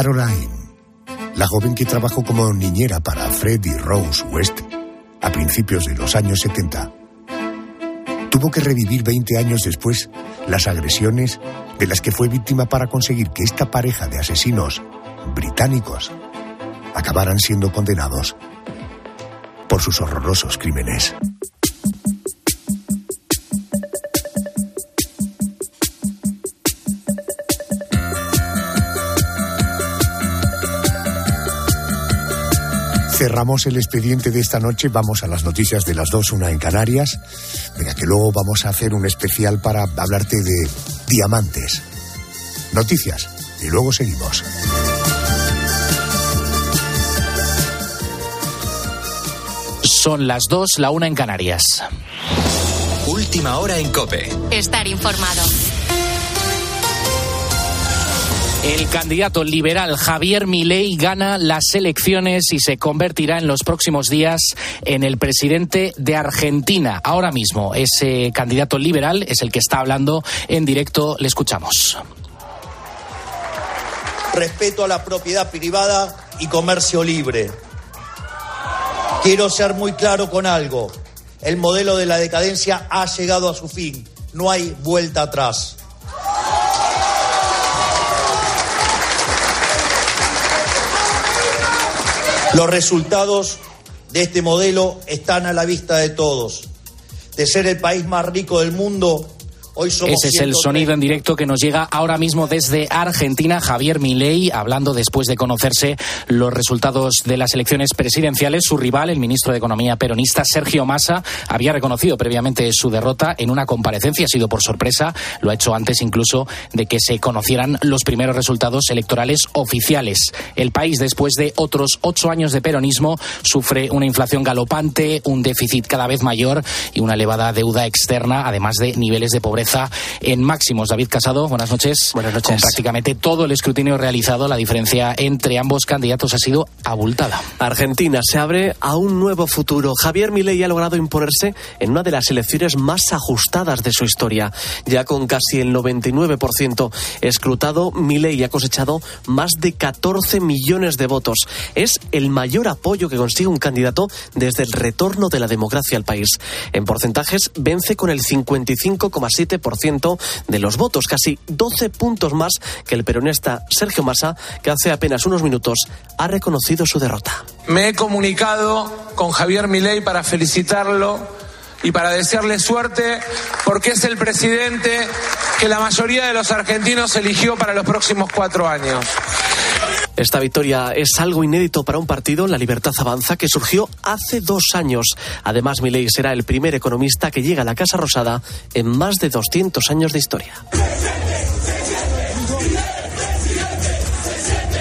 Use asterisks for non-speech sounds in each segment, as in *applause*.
Caroline, la joven que trabajó como niñera para Fred Rose West a principios de los años 70, tuvo que revivir 20 años después las agresiones de las que fue víctima para conseguir que esta pareja de asesinos británicos acabaran siendo condenados por sus horrorosos crímenes. Cerramos el expediente de esta noche, vamos a las noticias de las dos, una en Canarias. Venga, que luego vamos a hacer un especial para hablarte de diamantes. Noticias, y luego seguimos. Son las dos, la una en Canarias. Última hora en Cope. Estar informado. El candidato liberal Javier Milei gana las elecciones y se convertirá en los próximos días en el presidente de Argentina. Ahora mismo, ese candidato liberal es el que está hablando en directo. Le escuchamos. Respeto a la propiedad privada y comercio libre. Quiero ser muy claro con algo. El modelo de la decadencia ha llegado a su fin. No hay vuelta atrás. Los resultados de este modelo están a la vista de todos. De ser el país más rico del mundo, hoy somos Ese es el 130. sonido en directo que nos llega ahora mismo desde Argentina. Javier Milei hablando después de conocerse los resultados de las elecciones presidenciales. Su rival, el ministro de Economía peronista Sergio Massa, había reconocido previamente su derrota en una comparecencia. Ha sido por sorpresa. Lo ha hecho antes incluso de que se conocieran los primeros resultados electorales oficiales. El país, después de otros ocho años de peronismo, sufre una inflación galopante, un déficit cada vez mayor y una elevada deuda externa, además de niveles de pobreza en máximos. David Casado, buenas noches. Buenas noches. Con prácticamente todo el escrutinio realizado, la diferencia entre ambos candidatos ha sido abultada. Argentina se abre a un nuevo futuro. Javier Milei ha logrado imponerse en una de las elecciones más ajustadas de su historia. Ya con casi el 99% escrutado, Milei ha cosechado más de 14 millones de votos. Es el mayor apoyo que consigue un candidato desde el retorno de la democracia al país. En porcentajes vence con el 55,7% de los votos, casi 12 puntos más que el peronista Sergio Massa, que hace apenas unos minutos ha reconocido su derrota. Me he comunicado con Javier Milei para felicitarlo y para desearle suerte porque es el presidente que la mayoría de los argentinos eligió para los próximos cuatro años. Esta victoria es algo inédito para un partido, La Libertad Avanza, que surgió hace dos años. Además, Milei será el primer economista que llega a la Casa Rosada en más de 200 años de historia.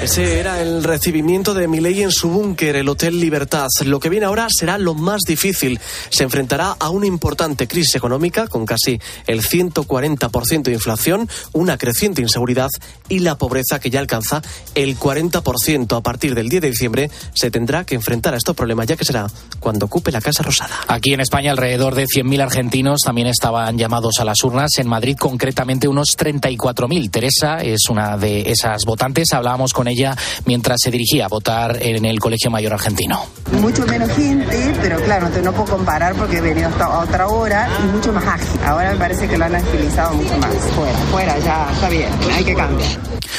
Ese era el recibimiento de Milei en su búnker, el Hotel Libertad. Lo que viene ahora será lo más difícil. Se enfrentará a una importante crisis económica con casi el 140% de inflación, una creciente inseguridad y la pobreza que ya alcanza el 40%. A partir del 10 de diciembre se tendrá que enfrentar a estos problemas, ya que será cuando ocupe la Casa Rosada. Aquí en España alrededor de 100.000 argentinos también estaban llamados a las urnas. En Madrid concretamente unos 34.000. Teresa es una de esas votantes. Hablábamos con ella mientras se dirigía a votar en el Colegio Mayor Argentino. Mucho menos gente, pero claro, entonces no puedo comparar porque he venido hasta otra hora y mucho más ágil. Ahora me parece que lo han agilizado mucho más. Fuera, fuera, ya está bien, hay que cambiar.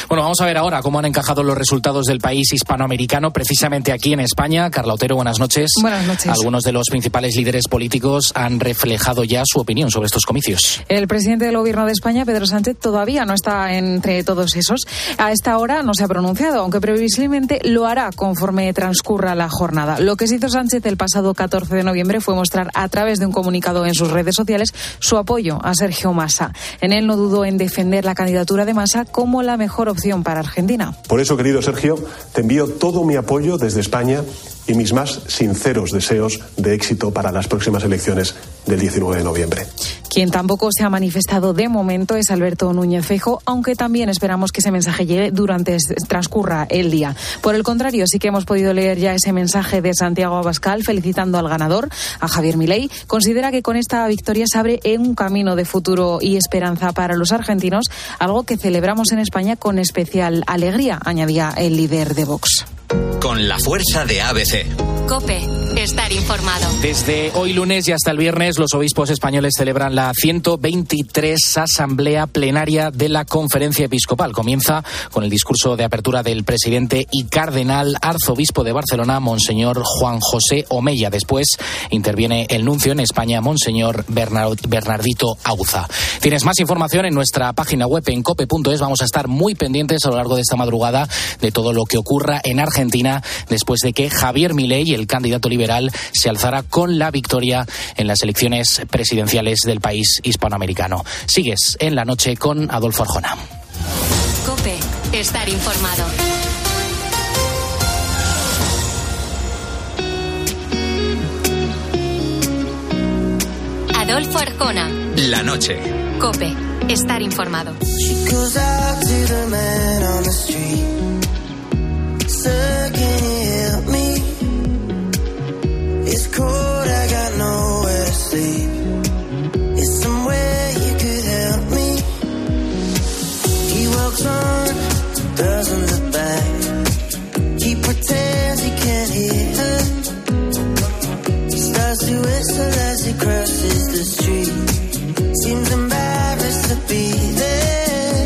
Bueno, vamos a ver ahora cómo han encajado los resultados del país hispanoamericano, precisamente aquí en España. Carla Otero, buenas noches. Buenas noches. Algunos de los principales líderes políticos han reflejado ya su opinión sobre estos comicios. El presidente del Gobierno de España, Pedro Sánchez, todavía no está entre todos esos. A esta hora no se ha pronunciado, aunque previsiblemente lo hará conforme transcurra la jornada. Lo que se hizo Sánchez el pasado 14 de noviembre fue mostrar a través de un comunicado en sus redes sociales su apoyo a Sergio Massa. En él no dudó en defender la candidatura de Massa como la mejor opción para Argentina. Por eso, querido Sergio, te envío todo mi apoyo desde España y mis más sinceros deseos de éxito para las próximas elecciones del 19 de noviembre. Quien tampoco se ha manifestado de momento es Alberto Núñez Feijo, aunque también esperamos que ese mensaje llegue durante transcurra el día. Por el contrario, sí que hemos podido leer ya ese mensaje de Santiago Abascal felicitando al ganador, a Javier Milei. Considera que con esta victoria se abre un camino de futuro y esperanza para los argentinos, algo que celebramos en España con especial alegría, añadía el líder de Vox. Con la fuerza de ABC. Cope, estar informado. Desde hoy lunes y hasta el viernes, los obispos españoles celebran la 123 Asamblea Plenaria de la Conferencia Episcopal. Comienza con el discurso de apertura del presidente y cardenal arzobispo de Barcelona, Monseñor Juan José Omeya. Después interviene el nuncio en España, Monseñor Bernardito Auza. Tienes más información en nuestra página web en cope.es. Vamos a estar muy pendientes a lo largo de esta madrugada de todo lo que ocurra en Argentina después de que Javier Milei, el candidato liberal, se alzara con la victoria en las elecciones presidenciales del país hispanoamericano. Sigues en la noche con Adolfo Arjona. Cope, estar informado. Adolfo Arjona. La noche. Cope, estar informado.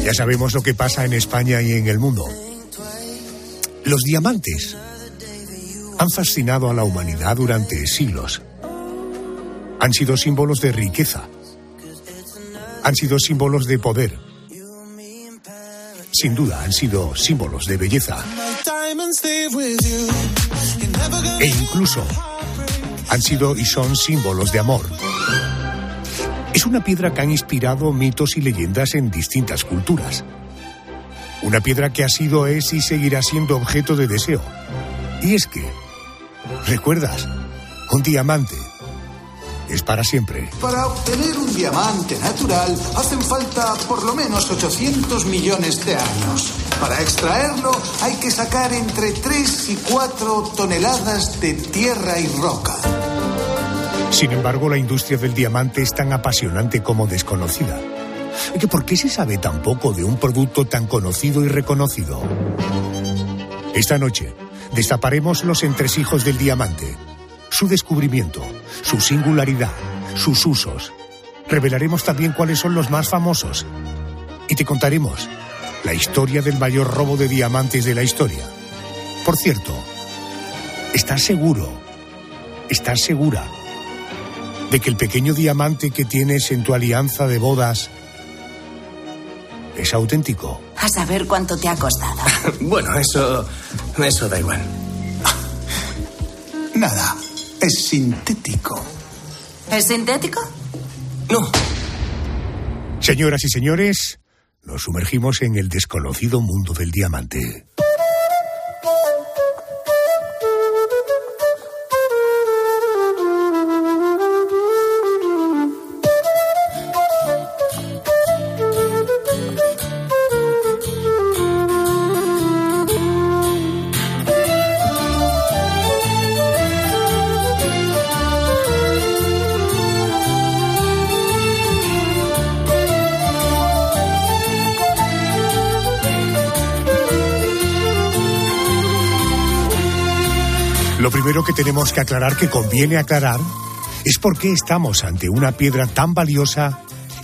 Ya sabemos lo que pasa en España y en el mundo. Los diamantes han fascinado a la humanidad durante siglos. Han sido símbolos de riqueza. Han sido símbolos de poder. Sin duda han sido símbolos de belleza. E incluso han sido y son símbolos de amor. Es una piedra que ha inspirado mitos y leyendas en distintas culturas. Una piedra que ha sido, es y seguirá siendo objeto de deseo. Y es que, ¿recuerdas? Un diamante es para siempre. Para obtener un diamante natural hacen falta por lo menos 800 millones de años. Para extraerlo hay que sacar entre 3 y 4 toneladas de tierra y roca. Sin embargo, la industria del diamante es tan apasionante como desconocida. ¿Por qué se sabe tan poco de un producto tan conocido y reconocido? Esta noche destaparemos los entresijos del diamante, su descubrimiento, su singularidad, sus usos. Revelaremos también cuáles son los más famosos. Y te contaremos la historia del mayor robo de diamantes de la historia. Por cierto, ¿estás seguro? ¿Estás segura? de que el pequeño diamante que tienes en tu alianza de bodas es auténtico. A saber cuánto te ha costado. *laughs* bueno, eso. Eso da igual. Nada, es sintético. ¿Es sintético? No. Señoras y señores, nos sumergimos en el desconocido mundo del diamante. Primero que tenemos que aclarar, que conviene aclarar, es por qué estamos ante una piedra tan valiosa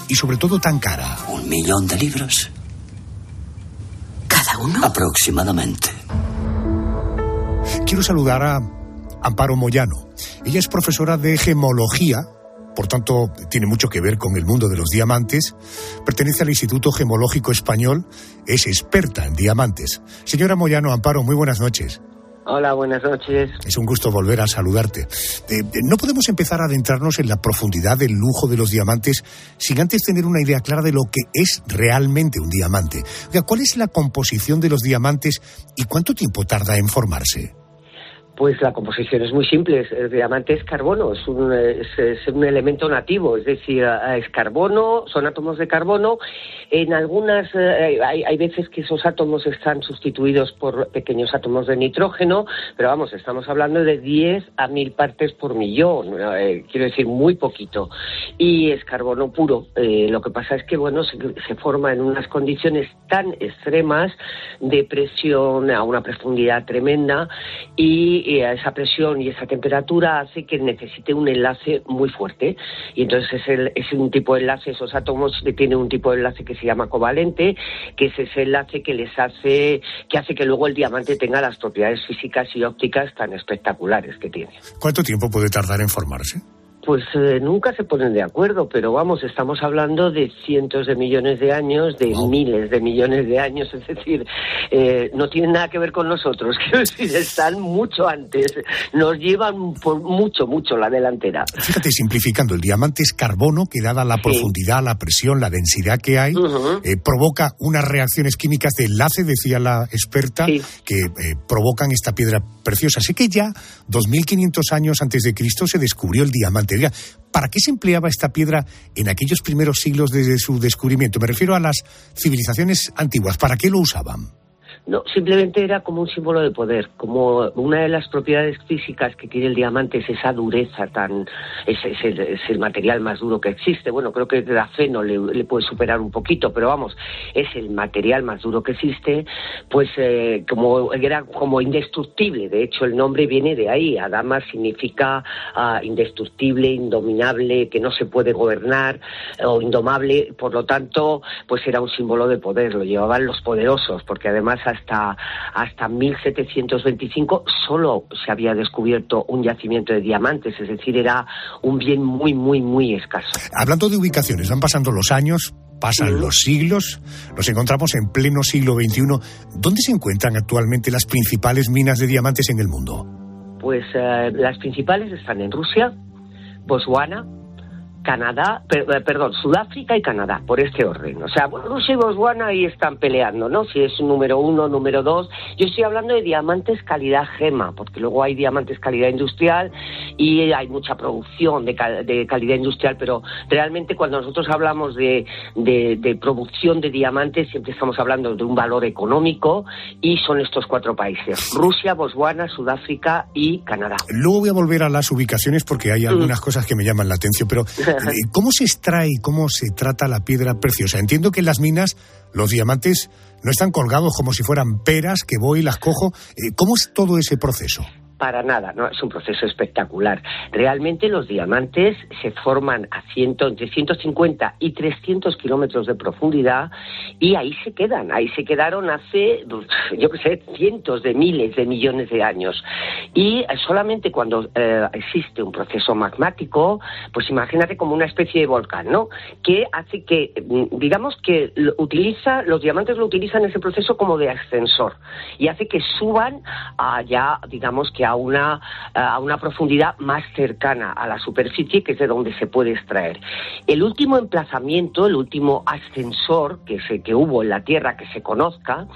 y sobre todo tan cara. Un millón de libros. ¿Cada uno? Aproximadamente. Quiero saludar a Amparo Moyano. Ella es profesora de gemología, por tanto tiene mucho que ver con el mundo de los diamantes. Pertenece al Instituto Gemológico Español, es experta en diamantes. Señora Moyano, Amparo, muy buenas noches. Hola, buenas noches. Es un gusto volver a saludarte. Eh, no podemos empezar a adentrarnos en la profundidad del lujo de los diamantes sin antes tener una idea clara de lo que es realmente un diamante. ¿Cuál es la composición de los diamantes y cuánto tiempo tarda en formarse? Pues la composición es muy simple. El diamante es carbono, es un, es, un elemento nativo, es decir, es carbono, son átomos de carbono. En algunas, eh, hay, hay, veces que esos átomos están sustituidos por pequeños átomos de nitrógeno, pero vamos, estamos hablando de 10 a 1000 partes por millón, eh, quiero decir, muy poquito. Y es carbono puro. Eh, lo que pasa es que, bueno, se, se forma en unas condiciones tan extremas de presión a una profundidad tremenda y a esa presión y esa temperatura hace que necesite un enlace muy fuerte. Y entonces es, el, es un tipo de enlace, esos átomos tienen un tipo de enlace que se llama covalente, que es ese enlace que les hace, que hace que luego el diamante tenga las propiedades físicas y ópticas tan espectaculares que tiene. ¿Cuánto tiempo puede tardar en formarse? Pues eh, nunca se ponen de acuerdo, pero vamos, estamos hablando de cientos de millones de años, de wow. miles de millones de años, es decir, eh, no tienen nada que ver con nosotros, *laughs* quiero decir, están mucho antes, nos llevan por mucho, mucho la delantera. Fíjate, simplificando, el diamante es carbono que dada la sí. profundidad, la presión, la densidad que hay, uh -huh. eh, provoca unas reacciones químicas de enlace, decía la experta, sí. que eh, provocan esta piedra preciosa. Así que ya 2500 años antes de Cristo se descubrió el diamante. ¿Para qué se empleaba esta piedra en aquellos primeros siglos desde su descubrimiento? Me refiero a las civilizaciones antiguas. ¿Para qué lo usaban? No, simplemente era como un símbolo de poder, como una de las propiedades físicas que tiene el diamante es esa dureza tan, es, es, el, material más duro que existe. Bueno, creo que el grafeno le, le, puede superar un poquito, pero vamos, es el material más duro que existe, pues eh, como era como indestructible. De hecho, el nombre viene de ahí. Adama significa uh, indestructible, indominable, que no se puede gobernar o indomable. Por lo tanto, pues era un símbolo de poder. Lo llevaban los poderosos, porque además hasta, hasta 1725 solo se había descubierto un yacimiento de diamantes, es decir, era un bien muy, muy, muy escaso. Hablando de ubicaciones, van pasando los años, pasan los siglos, nos encontramos en pleno siglo XXI. ¿Dónde se encuentran actualmente las principales minas de diamantes en el mundo? Pues eh, las principales están en Rusia, Botswana, Canadá, per, perdón, Sudáfrica y Canadá, por este orden. O sea, Rusia y Botswana ahí están peleando, ¿no? Si es número uno, número dos. Yo estoy hablando de diamantes calidad gema, porque luego hay diamantes calidad industrial y hay mucha producción de, de calidad industrial, pero realmente cuando nosotros hablamos de, de, de, producción de diamantes, siempre estamos hablando de un valor económico y son estos cuatro países, Rusia, Botswana, Sudáfrica y Canadá. Luego voy a volver a las ubicaciones porque hay algunas mm. cosas que me llaman la atención, pero *laughs* *laughs* ¿Cómo se extrae cómo se trata la piedra preciosa? Entiendo que en las minas los diamantes no están colgados como si fueran peras que voy y las cojo. ¿Cómo es todo ese proceso? Para nada, no es un proceso espectacular. Realmente los diamantes se forman a ciento, entre 150 y 300 kilómetros de profundidad y ahí se quedan, ahí se quedaron hace, yo qué sé, cientos de miles de millones de años. Y solamente cuando eh, existe un proceso magmático, pues imagínate como una especie de volcán, ¿no? Que hace que, digamos que utiliza, los diamantes lo utilizan ese proceso como de ascensor y hace que suban allá, digamos que a una, a una profundidad más cercana a la superficie, que es de donde se puede extraer. El último emplazamiento, el último ascensor que, se, que hubo en la Tierra que se conozca,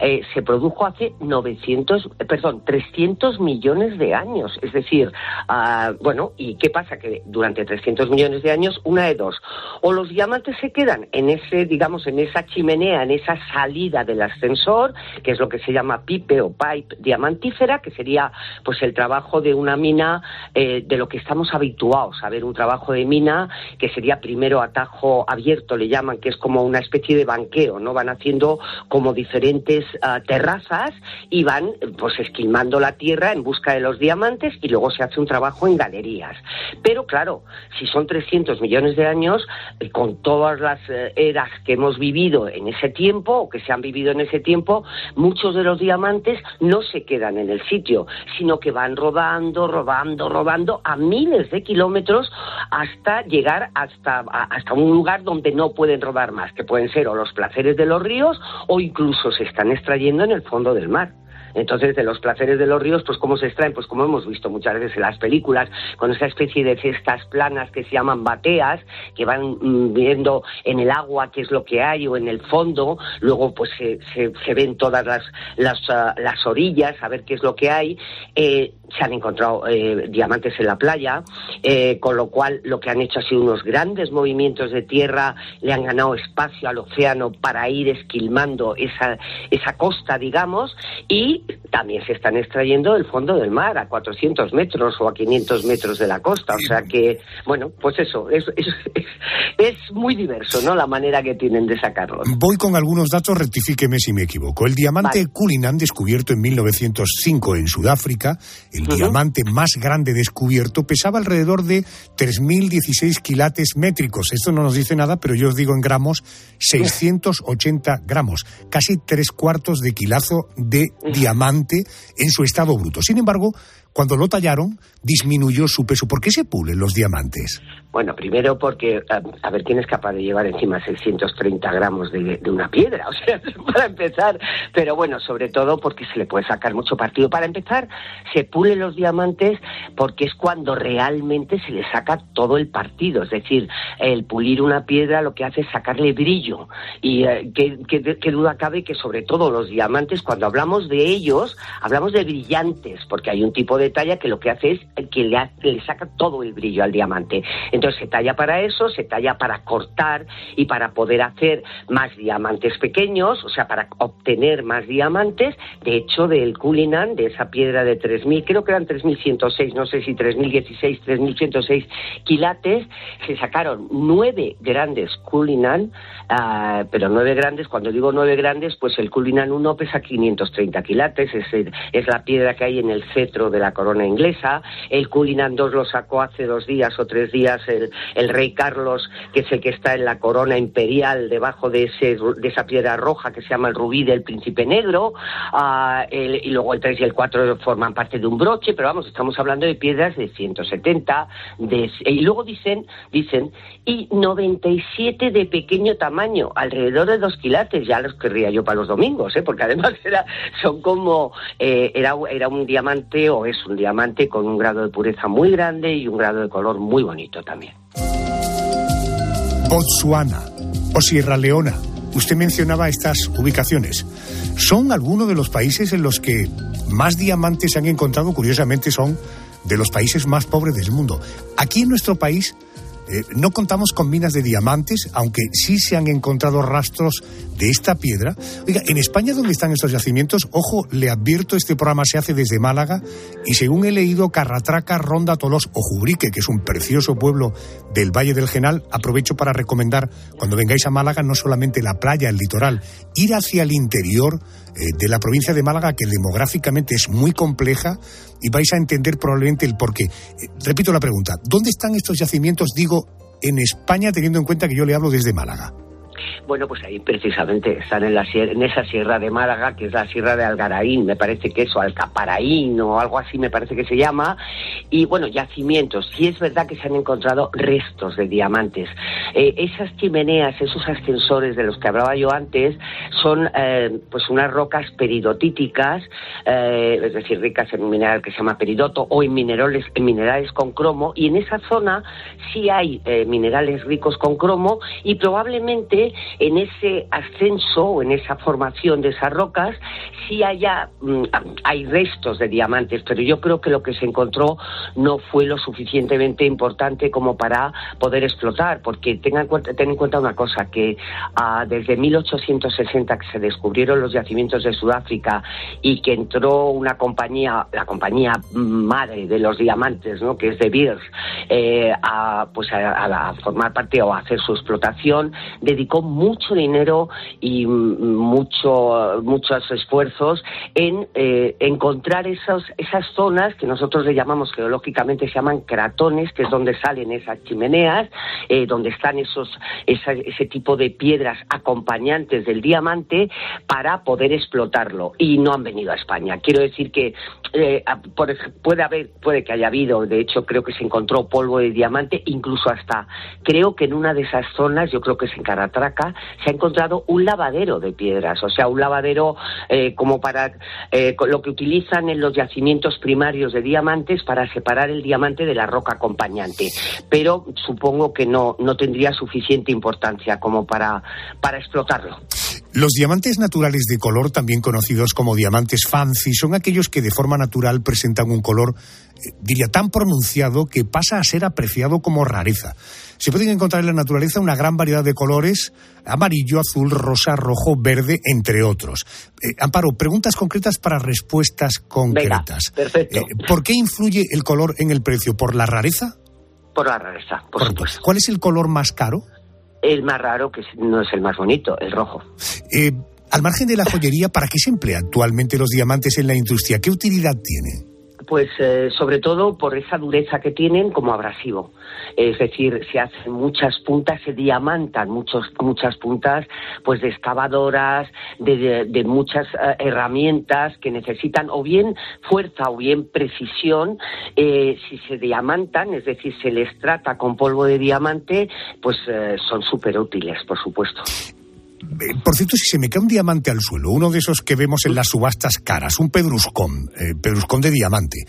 eh, se produjo hace 900, perdón, 300 millones de años. Es decir, uh, bueno, ¿y qué pasa? Que durante 300 millones de años, una de dos, o los diamantes se quedan en ese, digamos, en esa chimenea, en esa salida del ascensor, que es lo que se llama pipe o pipe diamantífera, que sería pues el trabajo de una mina eh, de lo que estamos habituados a ver un trabajo de mina que sería primero atajo abierto le llaman que es como una especie de banqueo no van haciendo como diferentes uh, terrazas y van pues esquilmando la tierra en busca de los diamantes y luego se hace un trabajo en galerías. Pero claro si son 300 millones de años eh, con todas las eh, eras que hemos vivido en ese tiempo o que se han vivido en ese tiempo muchos de los diamantes no se quedan en el sitio sino que van rodando, rodando, rodando a miles de kilómetros hasta llegar hasta, hasta un lugar donde no pueden rodar más, que pueden ser o los placeres de los ríos o incluso se están extrayendo en el fondo del mar. Entonces, de los placeres de los ríos, pues cómo se extraen, pues como hemos visto muchas veces en las películas, con esa especie de cestas planas que se llaman bateas, que van mm, viendo en el agua qué es lo que hay o en el fondo, luego pues se, se, se ven todas las, las, ah, las orillas a ver qué es lo que hay. Eh, se han encontrado eh, diamantes en la playa, eh, con lo cual lo que han hecho ha sido unos grandes movimientos de tierra, le han ganado espacio al océano para ir esquilmando esa, esa costa, digamos, y también se están extrayendo del fondo del mar a 400 metros o a 500 metros de la costa. O sea que, bueno, pues eso, es, es, es, muy diverso, ¿no? La manera que tienen de sacarlos. Voy con algunos datos, rectifíqueme si me equivoco. El diamante Vale. Cullinan, descubierto en 1905 en Sudáfrica, el diamante más grande descubierto, pesaba alrededor de 3.016 quilates métricos. Esto no nos dice nada, pero yo os digo en gramos, 680 gramos, casi tres cuartos de kilazo de diamante en su estado bruto. Sin embargo, cuando lo tallaron, disminuyó su peso. ¿Por qué se pulen los diamantes? Bueno, primero porque, a, a ver, ¿quién es capaz de llevar encima 630 gramos de, de una piedra? *laughs* O sea, para empezar. Pero bueno, sobre todo porque se le puede sacar mucho partido. Para empezar, se pulen los diamantes porque es cuando realmente se le saca todo el partido. Es decir, el pulir una piedra lo que hace es sacarle brillo. Y eh, qué, qué- qué duda cabe que sobre todo los diamantes, cuando hablamos de ellos, hablamos de brillantes, porque hay un tipo de talla que lo que hace es que le, saca todo el brillo al diamante. Entonces se talla para eso, se talla para cortar y para poder hacer más diamantes pequeños, o sea, para obtener más diamantes. De hecho, del Cullinan, de esa piedra de 3.000, creo que eran 3.106, no sé si 3.016, 3.106 quilates, se sacaron nueve grandes Cullinan, ah, pero nueve grandes, cuando digo nueve grandes, pues el Cullinan 1 pesa 530 quilates, es, es la piedra que hay en el cetro de la corona inglesa. El Cullinan 2 lo sacó hace dos días o tres días el, el rey Carlos, que es el que está en la corona imperial debajo de, ese, de esa piedra roja que se llama el rubí del príncipe negro. Ah, y luego el 3 y el 4 forman parte de un broche, pero vamos, estamos hablando de piedras de 170. De, y luego dicen, dicen, y 97 de pequeño tamaño, alrededor de dos quilates. Ya los querría yo para los domingos, ¿eh? porque además *laughs* son como, eh, era, era un diamante o es un diamante con un grado de pureza muy grande y un grado de color muy bonito también. Botsuana o Sierra Leona. Usted mencionaba estas ubicaciones. Son algunos de los países en los que más diamantes se han encontrado. Curiosamente, son de los países más pobres del mundo. Aquí en nuestro país eh, no contamos con minas de diamantes, aunque sí se han encontrado rastros de esta piedra. Oiga, en España, ¿dónde están estos yacimientos? Ojo, le advierto, este programa se hace desde Málaga y según he leído, Carratraca, Ronda, Tolos o Jubrique, que es un precioso pueblo del Valle del Genal, aprovecho para recomendar, cuando vengáis a Málaga, no solamente la playa, el litoral, ir hacia el interior eh, de la provincia de Málaga, que demográficamente es muy compleja, y vais a entender probablemente el porqué. Eh, repito la pregunta, ¿dónde están estos yacimientos, digo, en España, teniendo en cuenta que yo le hablo desde Málaga? Bueno, pues ahí precisamente están en, la, en esa sierra de Málaga, que es la sierra de Algaraín, me parece que eso, Alcaparaín o algo así me parece que se llama. Y bueno, yacimientos. Sí es verdad que se han encontrado restos de diamantes. Eh, esas chimeneas, esos ascensores de los que hablaba yo antes, son eh, pues unas rocas peridotíticas, eh, es decir, ricas en un mineral que se llama peridoto o en minerales, en minerales con cromo. Y en esa zona sí hay eh, minerales ricos con cromo y probablemente en ese ascenso o en esa formación de esas rocas sí haya, mm, hay restos de diamantes, pero yo creo que lo que se encontró no fue lo suficientemente importante como para poder explotar, porque tengan en cuenta, ten en cuenta una cosa, que ah, desde 1860 que se descubrieron los yacimientos de Sudáfrica y que entró una compañía, la compañía madre de los diamantes, ¿no? que es De Beers, eh, a, pues a, formar parte o hacer su explotación, dedicó mucho dinero y mucho, muchos esfuerzos en eh, encontrar esos, esas zonas que nosotros le llamamos geológicamente, se llaman cratones, que es donde salen esas chimeneas, eh, donde están esos, esa- ese tipo de piedras acompañantes del diamante para poder explotarlo. Y no han venido a España. Quiero decir que eh, por puede haber, puede que haya habido, de hecho creo que se encontró polvo de diamante, incluso hasta, creo que en una de esas zonas, yo creo que es en Caratraca, Se ha encontrado un lavadero de piedras, o sea, un lavadero eh, como para eh, lo que utilizan en los yacimientos primarios de diamantes para separar el diamante de la roca acompañante. Pero supongo que no, no tendría suficiente importancia como para, para explotarlo. Los diamantes naturales de color, también conocidos como diamantes fancy, son aquellos que de forma natural presentan un color, eh, diría, tan pronunciado que pasa a ser apreciado como rareza. Se pueden encontrar en la naturaleza una gran variedad de colores, amarillo, azul, rosa, rojo, verde, entre otros. Eh, Amparo, preguntas concretas para respuestas concretas. perfecto. Eh, ¿Por qué influye el color en el precio? ¿Por la rareza? Por la rareza, por Correcto. ¿Cuál es el color más caro? El más raro, que no es el más bonito, el rojo. Eh, al margen de la joyería, ¿para qué se emplean actualmente los diamantes en la industria? ¿Qué utilidad tiene? Pues eh, sobre todo por esa dureza que tienen como abrasivo. Es decir, se hacen muchas puntas, se diamantan muchos, muchas puntas pues de excavadoras, de, de- muchas eh, herramientas que necesitan o bien fuerza o bien precisión. Eh, si se diamantan, es decir, se les trata con polvo de diamante, pues eh, son súper útiles, por supuesto. Eh, Por cierto, si se me cae un diamante al suelo, uno de esos que vemos en las subastas caras, un pedruscón, eh, pedruscón de diamante,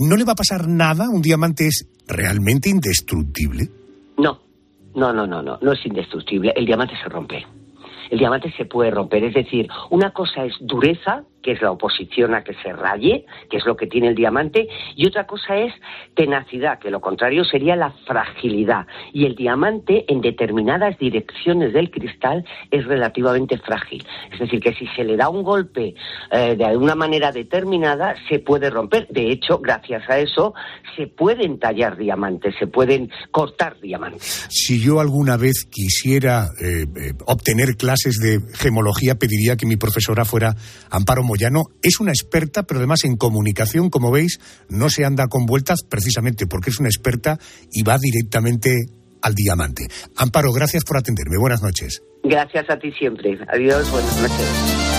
¿no le va a pasar nada? ¿Un diamante es realmente indestructible? No, no, no, no, no, no es indestructible. El diamante se rompe. El diamante se puede romper. Es decir, una cosa es dureza, que es la oposición a que se raye, que es lo que tiene el diamante, y otra cosa es tenacidad, que lo contrario sería la fragilidad. Y el diamante, en determinadas direcciones del cristal, es relativamente frágil. Es decir, que si se le da un golpe eh, de alguna manera determinada, se puede romper. De hecho, gracias a eso, se pueden tallar diamantes, se pueden cortar diamantes. Si yo alguna vez quisiera eh, eh, obtener clases de gemología, pediría que mi profesora fuera Amparo Moyano. Es una experta, pero además en comunicación, como veis, no se anda con vueltas precisamente porque es una experta y va directamente al diamante. Amparo, gracias por atenderme. Buenas noches. Gracias a ti siempre. Adiós, buenas noches.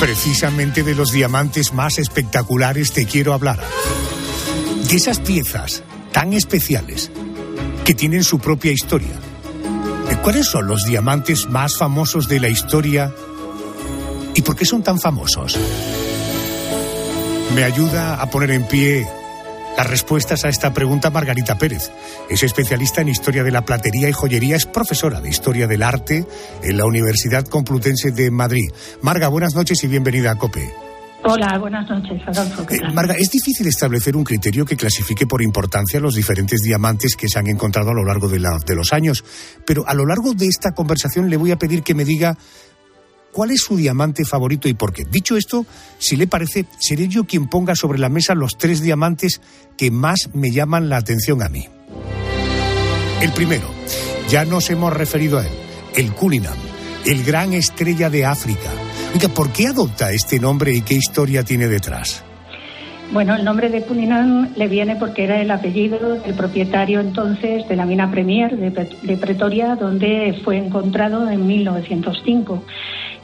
Precisamente de los diamantes más espectaculares te quiero hablar. De esas piezas tan especiales que tienen su propia historia. ¿De ¿Cuáles son los diamantes más famosos de la historia y por qué son tan famosos? Me ayuda a poner en pie las respuestas a esta pregunta Margarita Pérez. Es especialista en historia de la platería y joyería, es profesora de historia del arte en la Universidad Complutense de Madrid. Marga, buenas noches y bienvenida a COPE. Hola, buenas noches, Adolfo. ¿qué Eh? Marga, es difícil establecer un criterio que clasifique por importancia los diferentes diamantes que se han encontrado a lo largo de, la- de los años, pero a lo largo de esta conversación le voy a pedir que me diga cuál es su diamante favorito y por qué. Dicho esto, si le parece, seré yo quien ponga sobre la mesa los tres diamantes que más me llaman la atención a mí. El primero, ya nos hemos referido a él, el Cullinan, el gran estrella de África. ¿por qué adopta este nombre y qué historia tiene detrás? Bueno, el nombre de Puninan le viene porque era el apellido del propietario entonces de la mina Premier de, Pre- de Pretoria, donde fue encontrado en 1905.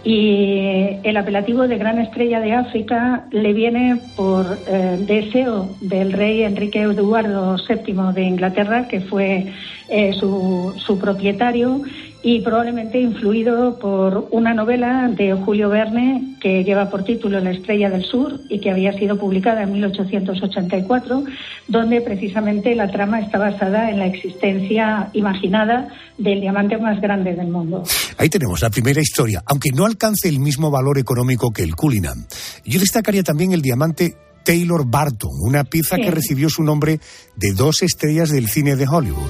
Y el apelativo de Gran Estrella de África le viene por eh, deseo del rey Enrique Eduardo VII de Inglaterra, que fue eh, su, su propietario, y probablemente influido por una novela de Julio Verne que lleva por título La Estrella del Sur y que había sido publicada en 1884, donde precisamente la trama está basada en la existencia imaginada del diamante más grande del mundo. Ahí tenemos la primera historia, aunque no alcance el mismo valor económico que el Cullinan. Yo destacaría también el diamante Taylor Barton, una pieza Sí. que recibió su nombre de dos estrellas del cine de Hollywood.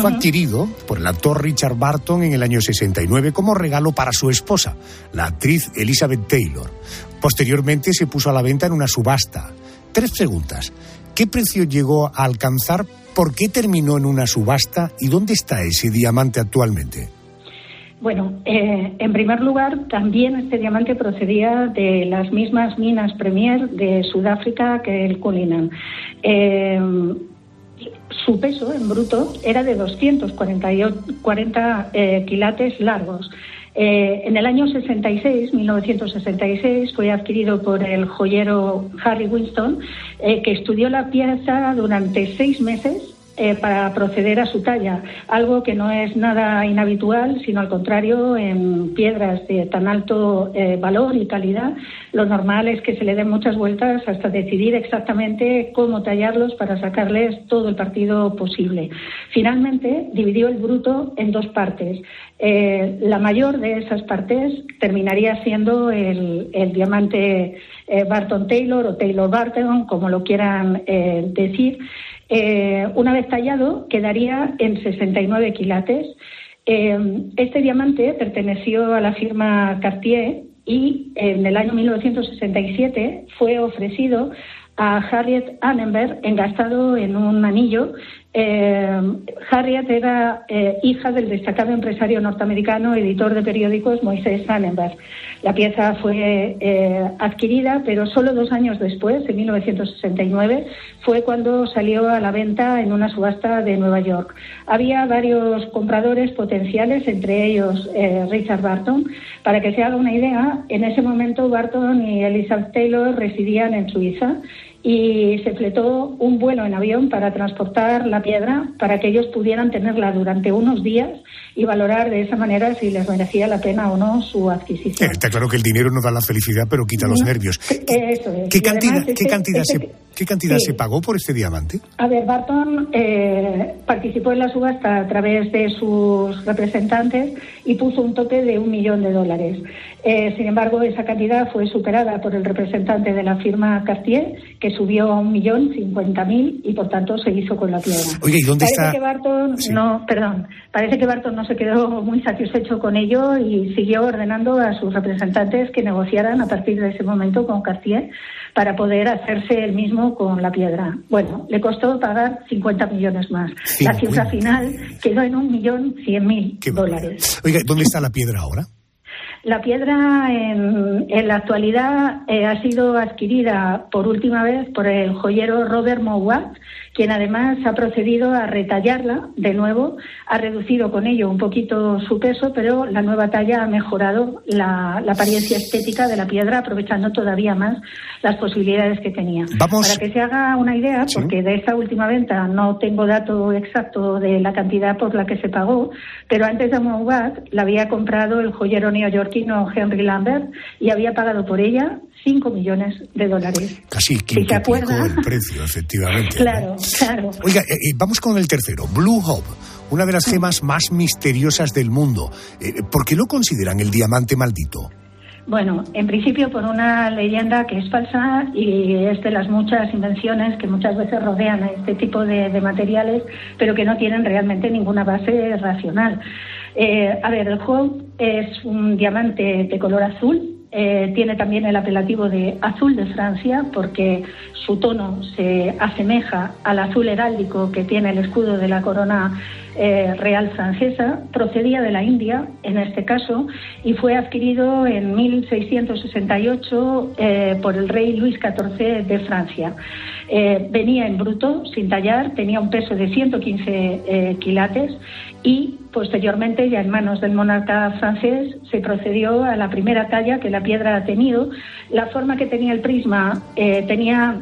Fue adquirido por el actor Richard Barton en el año 69 como regalo para su esposa, la actriz Elizabeth Taylor. Posteriormente se puso a la venta en una subasta. Tres preguntas. ¿Qué precio llegó a alcanzar? ¿Por qué terminó en una subasta? ¿Y dónde está ese diamante actualmente? Bueno, eh, en primer lugar, también este diamante procedía de las mismas minas Premier de Sudáfrica que el Cullinan. Eh, su peso en bruto era de 240 eh, quilates largos. Eh, en el año 66, 1966, fue adquirido por el joyero Harry Winston, que estudió la pieza durante seis meses eh, para proceder a su talla, algo que no es nada inhabitual, sino al contrario, en piedras de tan alto eh, valor y calidad, lo normal es que se le den muchas vueltas hasta decidir exactamente cómo tallarlos para sacarles todo el partido posible. Finalmente, dividió el bruto en dos partes. Eh, la mayor de esas partes terminaría siendo el, el diamante Barton Taylor o Taylor Barton, como lo quieran decir. Eh, una vez tallado, quedaría en 69 quilates. Eh, este diamante perteneció a la firma Cartier y en el año 1967 fue ofrecido a Harriet Annenberg engastado en un anillo eh, Harriet era eh, hija del destacado empresario norteamericano, editor de periódicos Moisés Sannenberg. La pieza fue eh, adquirida, pero solo dos años después, en 1969, fue cuando salió a la venta en una subasta de Nueva York. Había varios compradores potenciales, entre ellos Richard Barton. Para que se haga una idea, en ese momento Barton y Elizabeth Taylor residían en Suiza y se fletó un vuelo en avión para transportar la piedra para que ellos pudieran tenerla durante unos días y valorar de esa manera si les merecía la pena o no su adquisición. está claro que el dinero no da la felicidad, pero quita los nervios. ¿Qué, cantidad, ¿qué cantidad, se, ¿qué cantidad se pagó por este diamante? A ver, Barton eh, participó en la subasta a través de sus representantes y puso un tope de un millón de dólares. Eh, sin embargo, esa cantidad fue superada por el representante de la firma Cartier, que subió a un millón cincuenta mil y por tanto se hizo con la piedra. Oye, ¿y dónde parece Que Barton, no, perdón, parece que Barton no se quedó muy satisfecho con ello y siguió ordenando a sus representantes que negociaran a partir de ese momento con Cartier para poder hacerse el mismo con la piedra. Bueno, le costó pagar 50 millones más. La cifra final quedó en un millón cien mil dólares. Oiga, ¿dónde está la piedra ahora? La piedra en, la actualidad eh, ha sido adquirida por última vez por el joyero Robert Mowat, quien además ha procedido a retallarla de nuevo, ha reducido con ello un poquito su peso, pero la nueva talla ha mejorado la, apariencia estética de la piedra, aprovechando todavía más las posibilidades que tenía. Para que se haga una idea, porque de esta última venta no tengo dato exacto de la cantidad por la que se pagó, pero antes de Mowat la había comprado el joyero neoyorquino Henry Lambert y había pagado por ella 5 millones de dólares. Casi quintuplicó el precio, efectivamente. claro, claro. Oiga, eh, eh, vamos con el tercero, Blue Hope, una de las gemas más misteriosas del mundo. Eh, ¿Por qué lo consideran el diamante maldito? Bueno, en principio por una leyenda que es falsa y es de las muchas invenciones que muchas veces rodean a este tipo de, materiales, pero que no tienen realmente ninguna base racional. a ver, el Hope es un diamante de color azul, eh, tiene también el apelativo de azul de Francia porque su tono se asemeja al azul heráldico que tiene el escudo de la corona eh, real francesa, procedía de la India en este caso y fue adquirido en 1668 eh, por el rey Luis XIV de Francia. venía en bruto, sin tallar, tenía un peso de 115 quilates y posteriormente, ya en manos del monarca francés, se procedió a la primera talla que la piedra ha tenido. La forma que tenía el prisma eh, tenía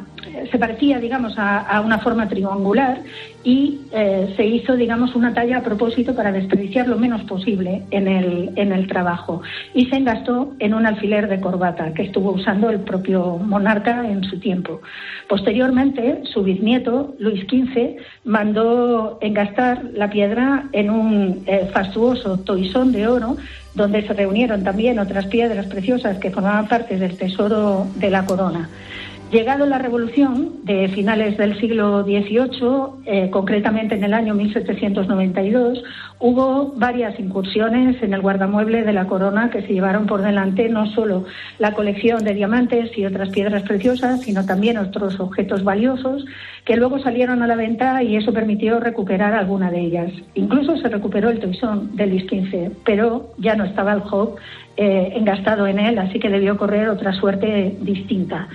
se parecía, digamos, a, una forma triangular y eh, se hizo, digamos, una talla a propósito para desperdiciar lo menos posible en el, en el trabajo. Y se engastó en un alfiler de corbata que estuvo usando el propio monarca en su tiempo. Posteriormente, su bisnieto, Luis XV, mandó engastar la piedra en un eh, fastuoso toisón de oro donde se reunieron también otras piedras preciosas que formaban parte del tesoro de la corona. Llegado la revolución de finales del siglo XVIII, eh, concretamente en el año 1792, hubo varias incursiones en el guardamueble de la corona que se llevaron por delante no solo la colección de diamantes y otras piedras preciosas, sino también otros objetos valiosos que luego salieron a la venta y eso permitió recuperar alguna de ellas. Incluso se recuperó el toisón del Luis XV, pero ya no estaba el Hope eh, engastado en él, así que debió correr otra suerte distinta.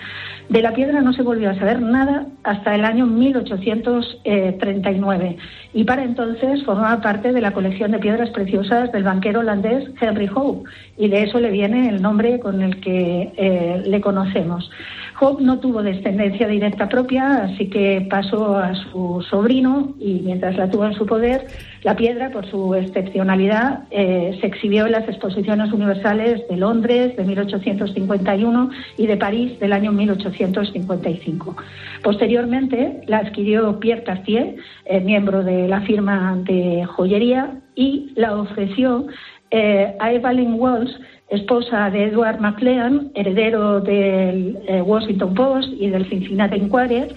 De la piedra no se volvió a saber nada hasta el año 1839 y para entonces formaba parte de la colección de piedras preciosas del banquero holandés Henry Hope y de eso le viene el nombre con el que eh, le conocemos. Hope no tuvo descendencia directa propia, así que pasó a su sobrino y mientras la tuvo en su poder, la piedra, por su excepcionalidad, eh, se exhibió en las exposiciones universales de Londres de 1851 y de París del año 1855. Posteriormente la adquirió Pierre Cartier, eh, miembro de la firma de joyería, y la ofreció eh, a Evelyn Walsh, esposa de Edward McLean, heredero del eh, Washington Post y del Cincinnati Enquirer,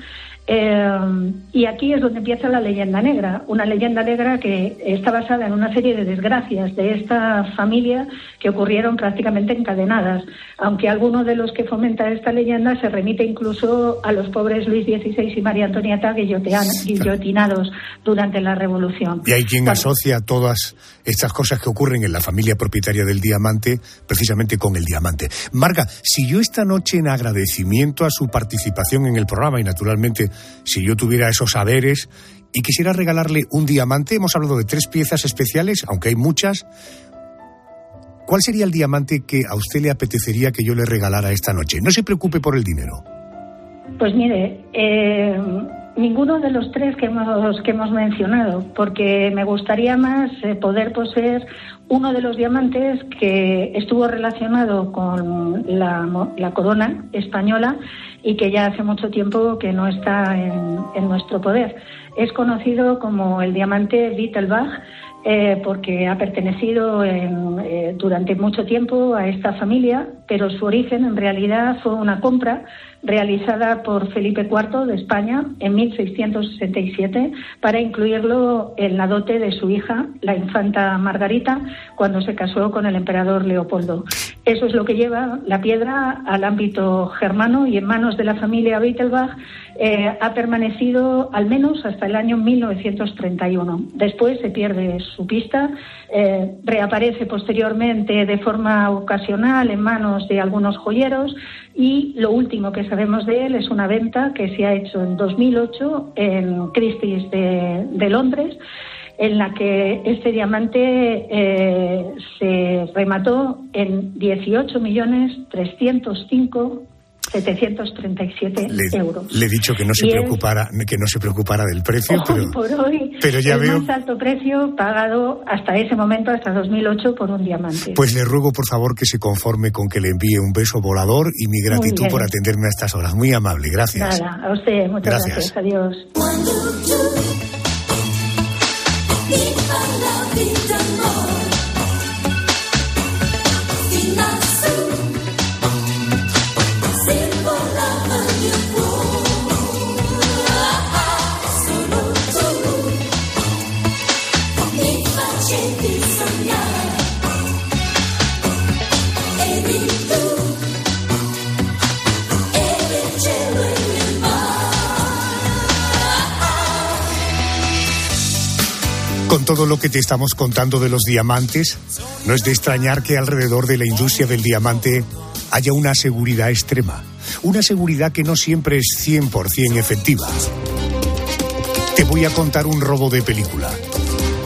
eh, y aquí es donde empieza la leyenda negra, una leyenda negra que está basada en una serie de desgracias de esta familia que ocurrieron prácticamente encadenadas, aunque alguno de los que fomenta esta leyenda se remite incluso a los pobres Luis XVI y María Antonieta guillotinados durante la Revolución. Y hay quien asocia todas estas cosas que ocurren en la familia propietaria del diamante precisamente con el diamante. Marga, si yo esta noche en agradecimiento a su participación en el programa y naturalmente si yo tuviera esos saberes y quisiera regalarle un diamante, hemos hablado de tres piezas especiales, aunque hay muchas. ¿Cuál sería el diamante que a usted le apetecería que yo le regalara esta noche? No se preocupe por el dinero. Pues mire, eh, ninguno de los tres que hemos, que hemos mencionado, porque me gustaría más eh, poder poseer uno de los diamantes que estuvo relacionado con la, la, corona española y que ya hace mucho tiempo que no está en, nuestro poder. Es conocido como el diamante Wittelbach eh, porque ha pertenecido eh, durante mucho tiempo a esta familia, pero su origen en realidad fue una compra realizada por Felipe IV de España en 1667 para incluirlo en la dote de su hija, la infanta Margarita, cuando se casó con el emperador Leopoldo. Eso es lo que lleva la piedra al ámbito germano y en manos de la familia Wittelbach eh, ha permanecido al menos hasta el año 1931. Después se pierde su pista, eh, reaparece posteriormente de forma ocasional en manos de algunos joyeros y lo último que sabemos de él es una venta que se ha hecho en 2008 en Christie's de, Londres en la que este diamante eh, se remató en 18.305 737 euros. Le he dicho que no se preocupara, que no se preocupara del precio, pero, por hoy pero ya el veo. más alto precio pagado hasta ese momento, hasta 2008, por un diamante. Pues le ruego por favor que se conforme con que le envíe un beso volador y mi gratitud por atenderme a estas horas. Muy amable, gracias. Nada, a usted, muchas gracias. Adiós. Con todo lo que te estamos contando de los diamantes, no es de extrañar que alrededor de la industria del diamante haya una seguridad extrema, una seguridad que no siempre es 100% efectiva. Te voy a contar un robo de película,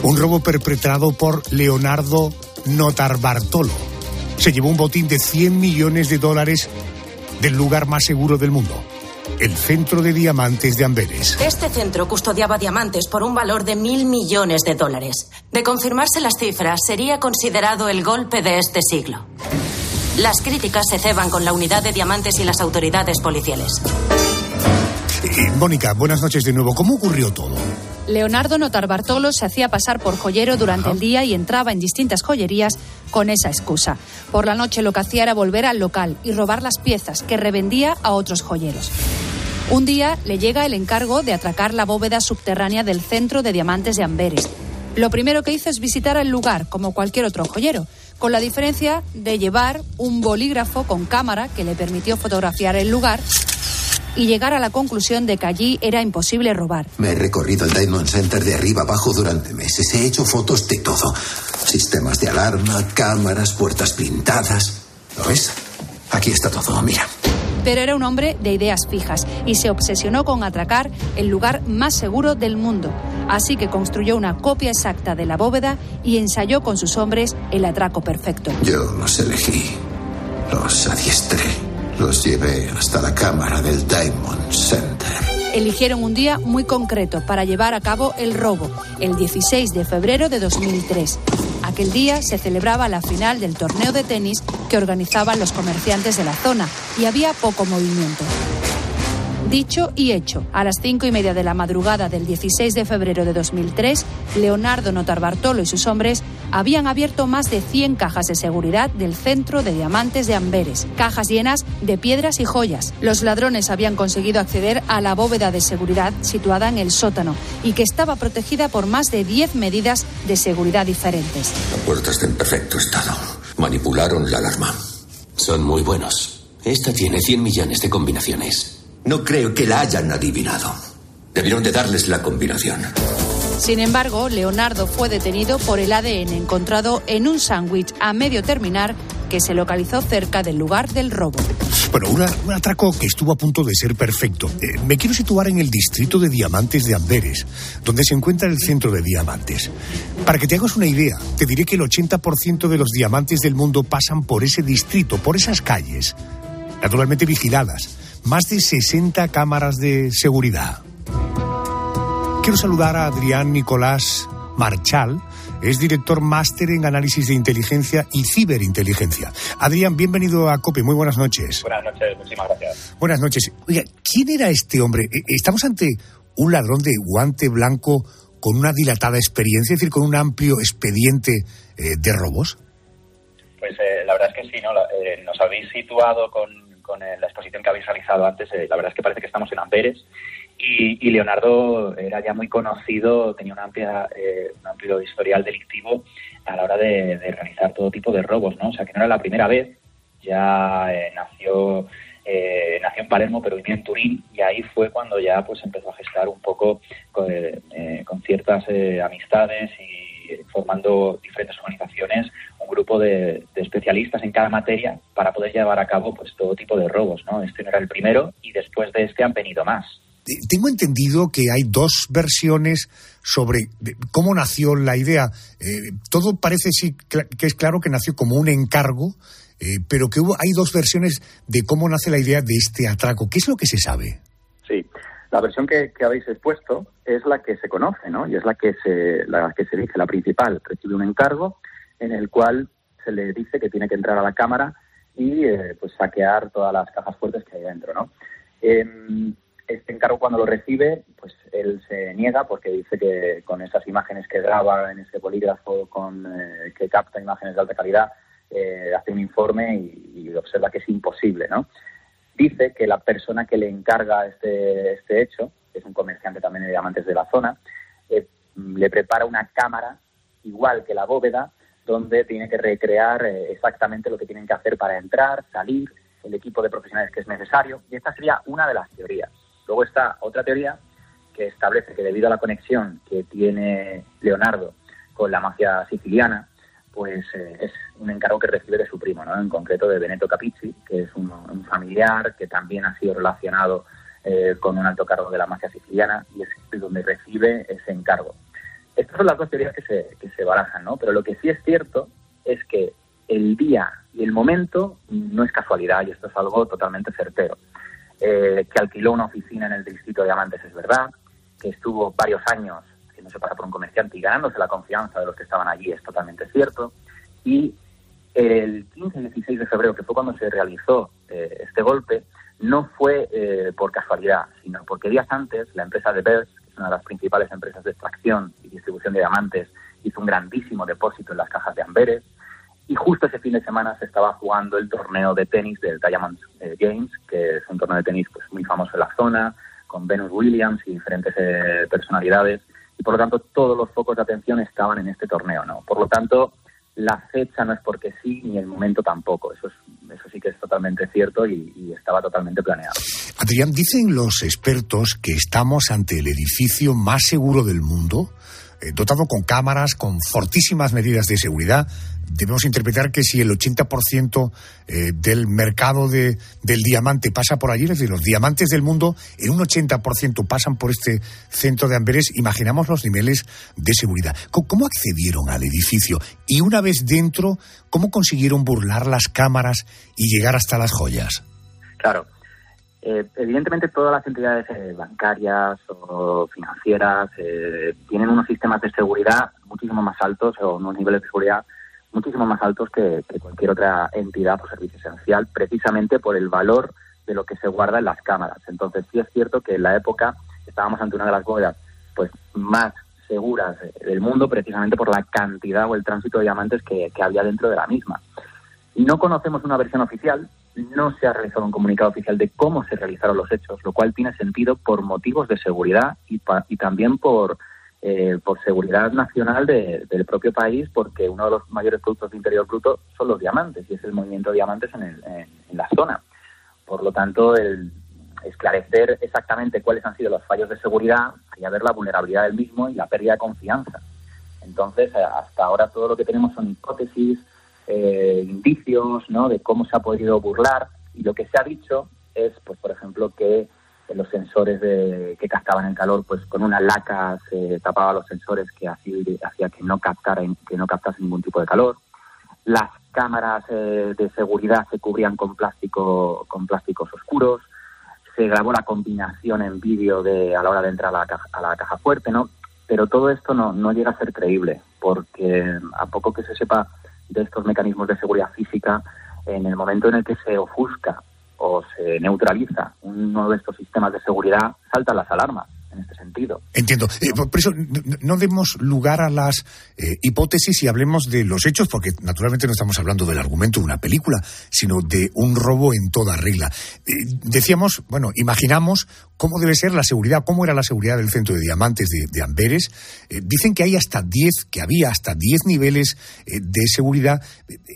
un robo perpetrado por Leonardo Notarbartolo. Se llevó un botín de 100 millones de dólares del lugar más seguro del mundo el Centro de Diamantes de Amberes. Este centro custodiaba diamantes por un valor de mil millones de dólares. De confirmarse las cifras, sería considerado el golpe de este siglo. Las críticas se ceban con la unidad de diamantes y las autoridades policiales. Eh, Mónica, buenas noches de nuevo. ¿Cómo ocurrió todo? Leonardo Notarbartolo se hacía pasar por joyero durante el día y entraba en distintas joyerías con esa excusa. Por la noche lo que hacía era volver al local y robar las piezas que revendía a otros joyeros. Un día le llega el encargo de atracar la bóveda subterránea del centro de diamantes de Amberes. Lo primero que hizo es visitar el lugar, como cualquier otro joyero, con la diferencia de llevar un bolígrafo con cámara que le permitió fotografiar el lugar y llegar a la conclusión de que allí era imposible robar. Me he recorrido el Diamond Center de arriba abajo durante meses. He hecho fotos de todo. Sistemas de alarma, cámaras, puertas blindadas. ¿Lo ves? Aquí está todo, mira. Pero era un hombre de ideas fijas y se obsesionó con atracar el lugar más seguro del mundo. Así que construyó una copia exacta de la bóveda y ensayó con sus hombres el atraco perfecto. Yo los elegí. Los adiestré. Los llevé hasta la cámara del Diamond Center. Eligieron un día muy concreto para llevar a cabo el robo, el 16 de febrero de 2003. Aquel día se celebraba la final del torneo de tenis que organizaban los comerciantes de la zona y había poco movimiento. Dicho y hecho, a las cinco y media de la madrugada del 16 de febrero de 2003, Leonardo Notarbartolo y sus hombres habían abierto más de 100 cajas de seguridad del centro de diamantes de Amberes, cajas llenas de piedras y joyas. Los ladrones habían conseguido acceder a la bóveda de seguridad situada en el sótano y que estaba protegida por más de 10 medidas de seguridad diferentes. La puerta está en perfecto estado. Manipularon la alarma. Son muy buenos. Esta tiene 100 millones de combinaciones. No creo que la hayan adivinado. Debieron de darles la combinación. Sin embargo, Leonardo fue detenido por el ADN encontrado en un sándwich a medio terminar que se localizó cerca del lugar del robo. Bueno, un atraco que estuvo a punto de ser perfecto. Eh, me quiero situar en el distrito de Diamantes de Amberes, donde se encuentra el centro de diamantes. Para que te hagas una idea, te diré que el 80% de los diamantes del mundo pasan por ese distrito, por esas calles, naturalmente vigiladas. Más de 60 cámaras de seguridad. Quiero saludar a Adrián Nicolás Marchal, es director máster en análisis de inteligencia y ciberinteligencia. Adrián, bienvenido a COPE, muy buenas noches. Buenas noches, muchísimas gracias. Buenas noches. Oiga, ¿quién era este hombre? Eh, ¿Estamos ante un ladrón de guante blanco con una dilatada experiencia, es decir, con un amplio expediente eh, de robos? Pues eh, la verdad es que sí, ¿no? La- eh, nos habéis situado con, con, eh, la exposición que habéis realizado antes. la verdad es que parece que estamos en Amberes. Y, y Leonardo era ya muy conocido, tenía una amplia, eh, un amplio historial delictivo a la hora de, realizar todo tipo de robos, ¿no? O sea, que no era la primera vez. Ya eh, nació eh, nació en Palermo, pero vivía en Turín, y ahí fue cuando ya pues empezó a gestar un poco con, eh, con ciertas eh, amistades y formando diferentes organizaciones un grupo de, de especialistas en cada materia para poder llevar a cabo pues todo tipo de robos, ¿no? Este no era el primero y después de este han venido más. Eh, Tengo entendido que hay dos versiones sobre cómo nació la idea. Eh, todo parece sí que es claro que nació como un encargo, eh, pero que hubo, hay dos versiones de cómo nace la idea de este atraco. ¿Qué es lo que se sabe? Sí, la versión que, habéis expuesto es la que se conoce, ¿no? Y es la que se, la que se dice, la principal. Recibe un encargo en el cual se le dice que tiene que entrar a la cámara y pues saquear todas las cajas fuertes que hay dentro, ¿no? Este encargo cuando lo recibe, pues él se niega porque dice que con esas imágenes que graba en ese bolígrafo con eh, que capta imágenes de alta calidad, eh, hace un informe y, observa que es imposible, ¿no? dice que la persona que le encarga este, este hecho, que es un comerciante también de diamantes de la zona, eh, le prepara una cámara igual que la bóveda, donde tiene que recrear exactamente lo que tienen que hacer para entrar, salir, el equipo de profesionales que es necesario. Y esta sería una de las teorías. Luego está otra teoría que establece que debido a la conexión que tiene Leonardo con la mafia siciliana, pues eh, es un encargo que recibe de su primo, ¿no? en concreto de Benetto Capizzi, que es un, un familiar que también ha sido relacionado eh, con un alto cargo de la mafia siciliana y es donde recibe ese encargo. Estas son las dos teorías que se, que se barajan, ¿no? pero lo que sí es cierto es que el día y el momento no es casualidad y esto es algo totalmente certero. Eh, que alquiló una oficina en el distrito de Diamantes es verdad, que estuvo varios años haciéndose pasar por un comerciante y ganándose la confianza de los que estaban allí es totalmente cierto. Y el 15 y 16 de febrero, que fue cuando se realizó eh, este golpe, no fue eh, por casualidad, sino porque días antes la empresa de Bells, que una de las principales empresas de extracción y distribución de diamantes, hizo un grandísimo depósito en las cajas de Amberes. Y justo ese fin de semana se estaba jugando el torneo de tenis del Diamond eh, Games, que es un torneo de tenis pues, muy famoso en la zona, con Venus Williams y diferentes eh, personalidades. Y por lo tanto, todos los focos de atención estaban en este torneo. ¿no? Por lo tanto, la fecha no es porque sí, ni el momento tampoco. Eso, es, eso sí que es totalmente cierto y, estaba totalmente planeado. Adrián, dicen los expertos que estamos ante el edificio más seguro del mundo, dotado con cámaras, con fortísimas medidas de seguridad. Debemos interpretar que si el 80% eh, del mercado de, del diamante pasa por allí, es decir, los diamantes del mundo en un 80% pasan por este centro de Amberes, imaginamos los niveles de seguridad. ¿Cómo, ¿Cómo accedieron al edificio? Y una vez dentro, ¿cómo consiguieron burlar las cámaras y llegar hasta las joyas? Claro, eh, evidentemente todas las entidades eh, bancarias o financieras eh, tienen unos sistemas de seguridad muchísimo más altos o unos niveles de seguridad muchísimo más altos que, cualquier otra entidad o servicio esencial, precisamente por el valor de lo que se guarda en las cámaras. Entonces sí es cierto que en la época estábamos ante una de las bóvedas pues más seguras del mundo precisamente por la cantidad o el tránsito de diamantes que, había dentro de la misma. No conocemos una versión oficial, no se ha realizado un comunicado oficial de cómo se realizaron los hechos, lo cual tiene sentido por motivos de seguridad y, y también por, eh, por seguridad nacional de, del propio país, porque uno de los mayores productos de interior bruto son los diamantes y es el movimiento de diamantes en, el, en la zona. Por lo tanto, el esclarecer exactamente cuáles han sido los fallos de seguridad y ver la vulnerabilidad del mismo y la pérdida de confianza. Entonces, eh, hasta ahora todo lo que tenemos son hipótesis, eh, indicios ¿no? de cómo se ha podido burlar y lo que se ha dicho es, pues por ejemplo, que los sensores de, que captaban el calor, pues con una laca se tapaba los sensores que hacía que no captara, que no captase ningún tipo de calor. Las cámaras eh, de seguridad se cubrían con plástico, con plásticos oscuros. Se grabó la combinación en vídeo de a la hora de entrar a la caja, a la caja fuerte, ¿no? Pero todo esto no, no llega a ser creíble, porque a poco que se sepa de estos mecanismos de seguridad física, en el momento en el que se ofusca o se neutraliza. Uno de estos sistemas de seguridad, saltan las alarmas en este sentido. Entiendo. Eh, por eso no demos lugar a las eh, hipótesis y hablemos de los hechos, porque naturalmente no estamos hablando del argumento de una película, sino de un robo en toda regla. Eh, decíamos, bueno, imaginamos cómo debe ser la seguridad, cómo era la seguridad del centro de diamantes de, de Amberes. Dicen que hay hasta 10, que había hasta 10 niveles de seguridad.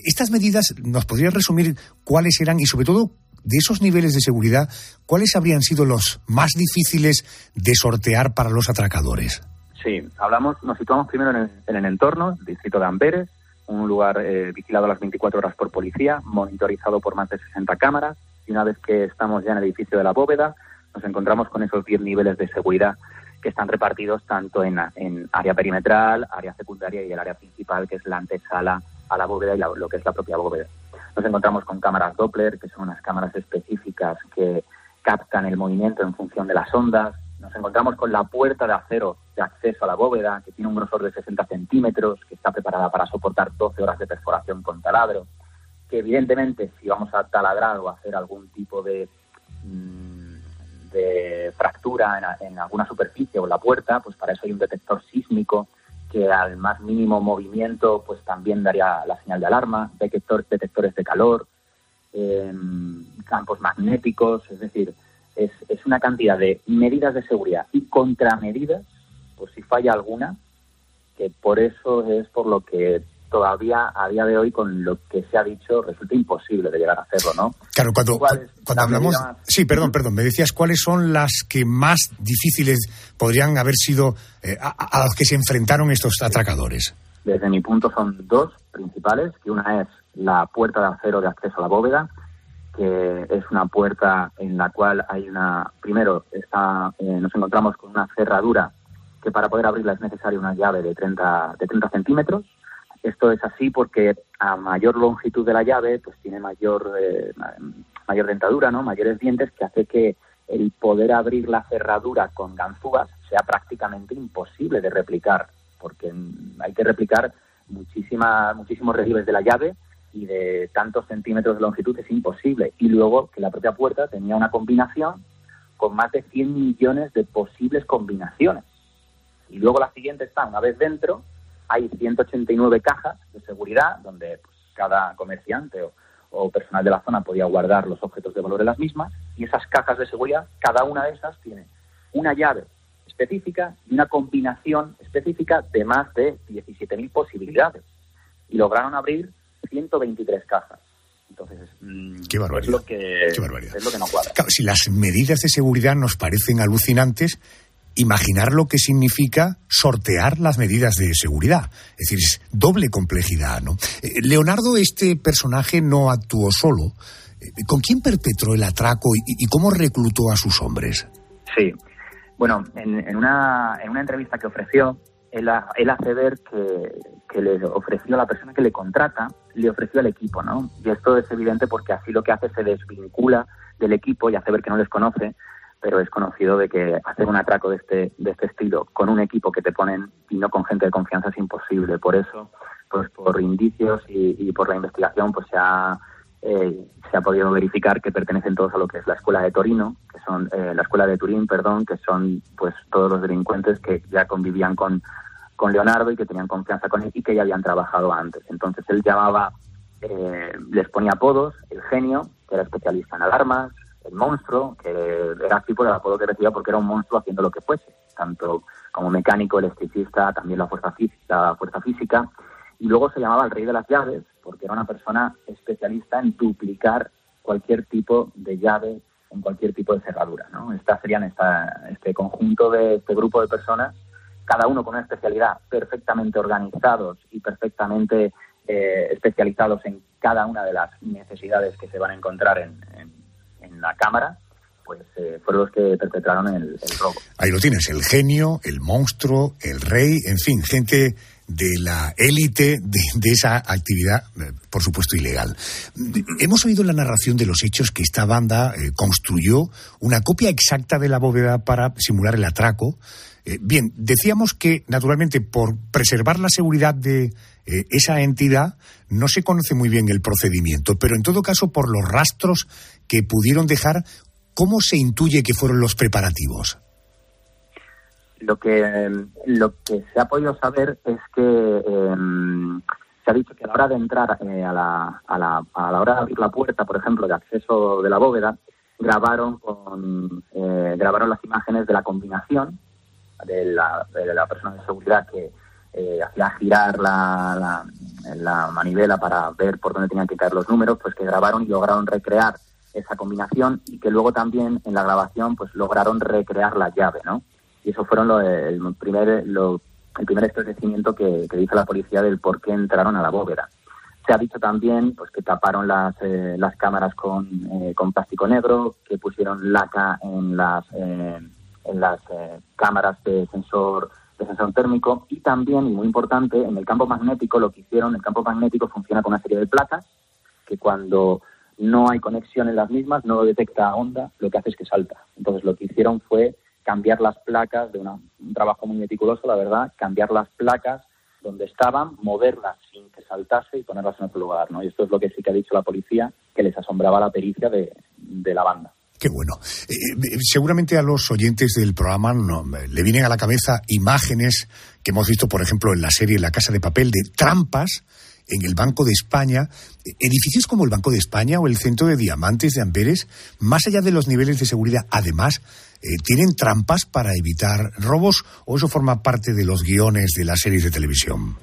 Estas medidas, ¿nos podrías resumir cuáles eran y sobre todo de esos niveles de seguridad, ¿cuáles habrían sido los más difíciles de sortear para los atracadores? Sí, hablamos, nos situamos primero en el, en el entorno, el distrito de Amberes, un lugar eh, vigilado a las 24 horas por policía, monitorizado por más de 60 cámaras, y una vez que estamos ya en el edificio de la bóveda, nos encontramos con esos 10 niveles de seguridad que están repartidos tanto en, área perimetral, área secundaria y el área principal, que es la antesala a la bóveda y lo que es la propia bóveda. Nos encontramos con cámaras Doppler, que son unas cámaras específicas que captan el movimiento en función de las ondas. Nos encontramos con la puerta de acero de acceso a la bóveda, que tiene un grosor de 60 centímetros, que está preparada para soportar 12 horas de perforación con taladro. Que evidentemente, si vamos a taladrar o hacer algún tipo de, mmm, de fractura en, en alguna superficie o en la puerta, pues para eso hay un detector sísmico que al más mínimo movimiento pues también daría la señal de alarma, detector, detectores de calor, eh, campos magnéticos, es decir, es, es, una cantidad de medidas de seguridad y contramedidas, por si falla alguna, que por eso es por lo que todavía a día de hoy con lo que se ha dicho resulta imposible de llegar a hacerlo, ¿no? Claro, cuando, cuando hablamos... Más... Sí, perdón, perdón, me decías cuáles son las que más difíciles podrían haber sido eh, a, a las que se enfrentaron estos atracadores. Desde mi punto son dos principales, que una es la puerta de acero de acceso a la bóveda, que es una puerta en la cual hay una... Primero, está, eh, nos encontramos con una cerradura que para poder abrirla es necesaria una llave de 30, de 30 centímetros, esto es así porque a mayor longitud de la llave, pues tiene mayor, eh, mayor dentadura, ¿no? mayores dientes, que hace que el poder abrir la cerradura con ganzúas sea prácticamente imposible de replicar, porque hay que replicar muchísima, muchísimos relieves de la llave y de tantos centímetros de longitud es imposible. Y luego que la propia puerta tenía una combinación con más de 100 millones de posibles combinaciones Y luego la siguiente está, una vez dentro, hay 189 cajas de seguridad donde pues, cada comerciante o, o personal de la zona podía guardar los objetos de valor en las mismas y esas cajas de seguridad, cada una de esas tiene una llave específica y una combinación específica de más de 17.000 posibilidades. Y lograron abrir 123 cajas. Entonces, mm, Qué barbaridad. Es lo que, Qué barbaridad. es lo que no cuadra. Claro, si las medidas de seguridad nos parecen alucinantes, imaginar lo que significa sortear las medidas de seguridad. Es decir, es doble complejidad, ¿no? Eh, Leonardo, este personaje no actuó solo. Eh, ¿Con quién perpetró el atraco y, cómo reclutó a sus hombres? Sí. Bueno, en, en una, en una entrevista que ofreció, él, él hace ver que, que le ofreció a la persona que le contrata, le ofreció al equipo, ¿no? Y esto es evidente porque así lo que hace se desvincula del equipo y hace ver que no les conoce, pero es conocido de que hacer un atraco de este, de este estilo con un equipo que te ponen y no con gente de confianza es imposible. Por eso, pues por indicios y, y por la investigación, pues se ha, eh, se ha podido verificar que pertenecen todos a lo que es la escuela de Torino, que son eh, la escuela de Turín, perdón, que son pues todos los delincuentes que ya convivían con, con Leonardo y que tenían confianza con él y que ya habían trabajado antes. Entonces él llamaba, eh, les ponía apodos, el genio, que era especialista en alarmas, el monstruo, que era así por el apodo que recibía porque era un monstruo haciendo lo que fuese, tanto como mecánico, electricista, también la fuerza física, la fuerza física. Y luego se llamaba el rey de las llaves, porque era una persona especialista en duplicar cualquier tipo de llave en cualquier tipo de cerradura. ¿no? Estas serían esta, este conjunto de este grupo de personas, cada uno con una especialidad, perfectamente organizados y perfectamente eh, especializados en cada una de las necesidades que se van a encontrar en, en- en la cámara, pues eh, fueron los que perpetraron el, robo. Ahí lo tienes, el genio, el monstruo, el rey, en fin, gente de la élite de, esa actividad, eh, por supuesto, ilegal. Hemos oído la narración de los hechos que esta banda eh, construyó una copia exacta de la bóveda para simular el atraco. Eh, bien, decíamos que, naturalmente, por preservar la seguridad de eh, esa entidad, no se conoce muy bien el procedimiento, pero en todo caso, por los rastros que pudieron dejar, ¿cómo se intuye que fueron los preparativos? Lo que, lo que se ha podido saber es que eh, se ha dicho que a la hora de entrar eh, a, la, a, la, a la hora de abrir la puerta, por ejemplo, de acceso de la bóveda, grabaron con eh, grabaron las imágenes de la combinación de la, de la persona de seguridad que eh, hacía girar la, la, la manivela para ver por dónde tenían que caer los números, pues que grabaron y lograron recrear esa combinación y que luego también en la grabación pues lograron recrear la llave, ¿no? Y eso fueron lo, el primer lo, el primer esclarecimiento que, que dice la policía del por qué entraron a la bóveda. Se ha dicho también pues que taparon las, eh, las cámaras con, eh, con plástico negro, que pusieron laca en las eh, en las eh, cámaras de sensor de sensor térmico. Y también y muy importante en el campo magnético lo que hicieron el campo magnético funciona con una serie de placas que cuando no hay conexión en las mismas no detecta onda lo que hace es que salta. Entonces lo que hicieron fue cambiar las placas de una- un trabajo muy meticuloso la verdad cambiar las placas donde estaban moverlas sin que saltase y ponerlas en otro lugar no y esto es lo que sí que ha dicho la policía que les asombraba la pericia de, de la banda Qué bueno. Eh, eh, seguramente a los oyentes del programa no, le vienen a la cabeza imágenes que hemos visto, por ejemplo, en la serie La Casa de Papel, de trampas en el Banco de España. Eh, Edificios como el Banco de España o el Centro de Diamantes de Amberes, más allá de los niveles de seguridad, además, ¿tienen trampas para evitar robos o eso forma parte de los guiones de las series de televisión?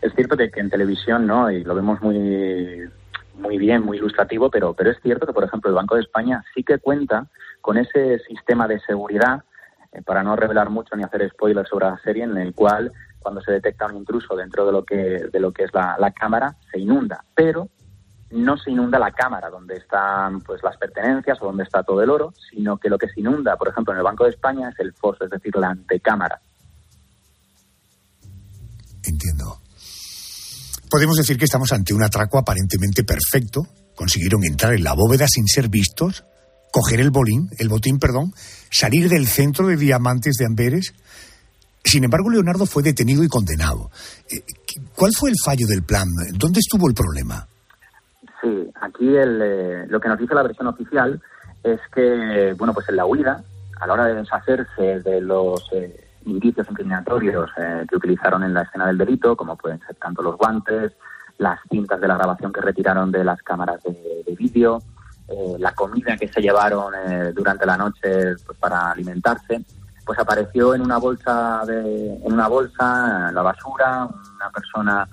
Es cierto que en televisión, ¿no? Y lo vemos muy, muy bien, muy ilustrativo, pero, pero es cierto que, por ejemplo, el Banco de España sí que cuenta con ese sistema de seguridad, eh, para no revelar mucho ni hacer spoilers sobre la serie, en el cual cuando se detecta un intruso dentro de lo que, de lo que es la, la cámara, se inunda. Pero no se inunda la cámara donde están pues las pertenencias o donde está todo el oro, sino que lo que se inunda, por ejemplo, en el Banco de España es el foso, es decir, la antecámara. Podemos decir que estamos ante un atraco aparentemente perfecto. Consiguieron entrar en la bóveda sin ser vistos, coger el bolín, el botín, perdón, salir del centro de diamantes de Amberes. Sin embargo, Leonardo fue detenido y condenado. Eh, ¿Cuál fue el fallo del plan? ¿Dónde estuvo el problema? Sí, aquí el, eh, lo que nos dice la versión oficial es que, bueno, pues en la huida, a la hora de deshacerse de los, eh, indicios incriminatorios eh, que utilizaron en la escena del delito, como pueden ser tanto los guantes, las cintas de la grabación que retiraron de las cámaras de, vídeo, eh, la comida que se llevaron eh, durante la noche pues, para alimentarse, pues apareció en una bolsa de, en una bolsa la basura una persona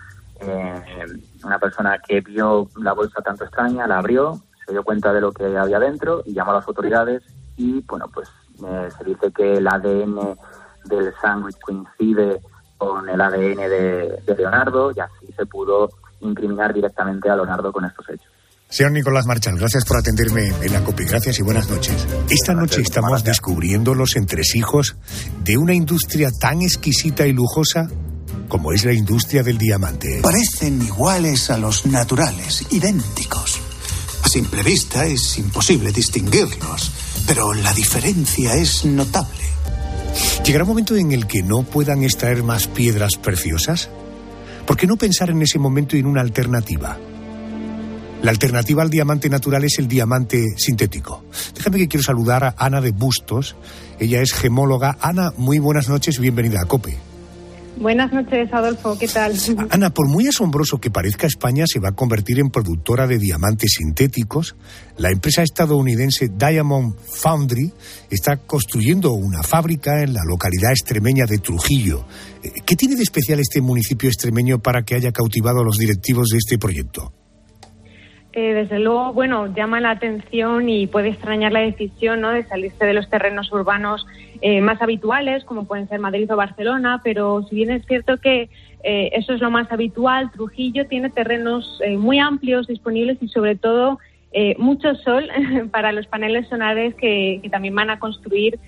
una persona que vio la bolsa tanto extraña la abrió se dio cuenta de lo que había dentro y llamó a las autoridades y bueno pues se dice que el ADN del sándwich coincide con el ADN de, Leonardo y así se pudo incriminar directamente a Leonardo con estos hechos. Señor Nicolás Marchal, gracias por atenderme en la COPI. Gracias y buenas noches. Esta noche estamos descubriendo los entresijos de una industria tan exquisita y lujosa como es la industria del diamante. Parecen iguales a los naturales, idénticos. A simple vista es imposible distinguirlos, pero la diferencia es notable. ¿Llegará un momento en el que no puedan extraer más piedras preciosas? ¿Por qué no pensar en ese momento en una alternativa? La alternativa al diamante natural es el diamante sintético. Déjame que quiero saludar a Ana de Bustos. Ella es gemóloga. Ana, muy buenas noches, bienvenida a COPE. Buenas noches, Adolfo. ¿Qué tal? Ana, por muy asombroso que parezca, España se va a convertir en productora de diamantes sintéticos. La empresa estadounidense Diamond Foundry está construyendo una fábrica en la localidad extremeña de Trujillo. Eh, ¿Qué tiene de especial este municipio extremeño para que haya cautivado a los directivos de este proyecto? Eh, desde luego, bueno, llama la atención y puede extrañar la decisión ¿no? de salirse de los terrenos urbanos eh, más habituales, como pueden ser Madrid o Barcelona, pero si bien es cierto que eh, eso es lo más habitual, Trujillo tiene terrenos muy amplios disponibles y sobre todo mucho sol *laughs* para los paneles solares que, también van a construir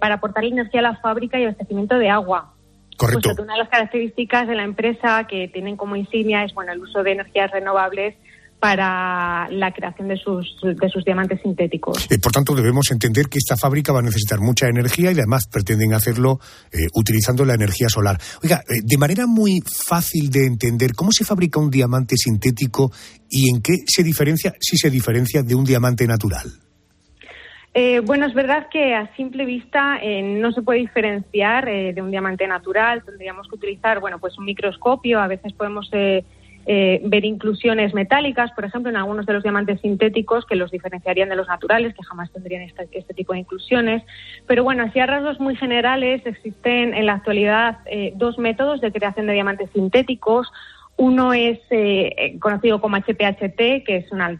para aportar energía a la fábrica y abastecimiento de agua. Correcto. Pues una de las características de la empresa que tienen como insignia es bueno el uso de energías renovables para la creación de sus, de sus diamantes sintéticos. Eh, por tanto, debemos entender que esta fábrica va a necesitar mucha energía y además pretenden hacerlo eh, utilizando la energía solar. Oiga, eh, de manera muy fácil de entender, ¿cómo se fabrica un diamante sintético y en qué se diferencia, si se diferencia de un diamante natural? bueno, es verdad que a simple vista no se puede diferenciar de un diamante natural. Tendríamos que utilizar, bueno, pues un microscopio. A veces podemos eh, ver inclusiones metálicas, por ejemplo, en algunos de los diamantes sintéticos que los diferenciarían de los naturales, que jamás tendrían este, tipo de inclusiones. Pero bueno, así a rasgos muy generales existen en la actualidad eh, dos métodos de creación de diamantes sintéticos. Uno es eh, conocido como HPHT, que es una,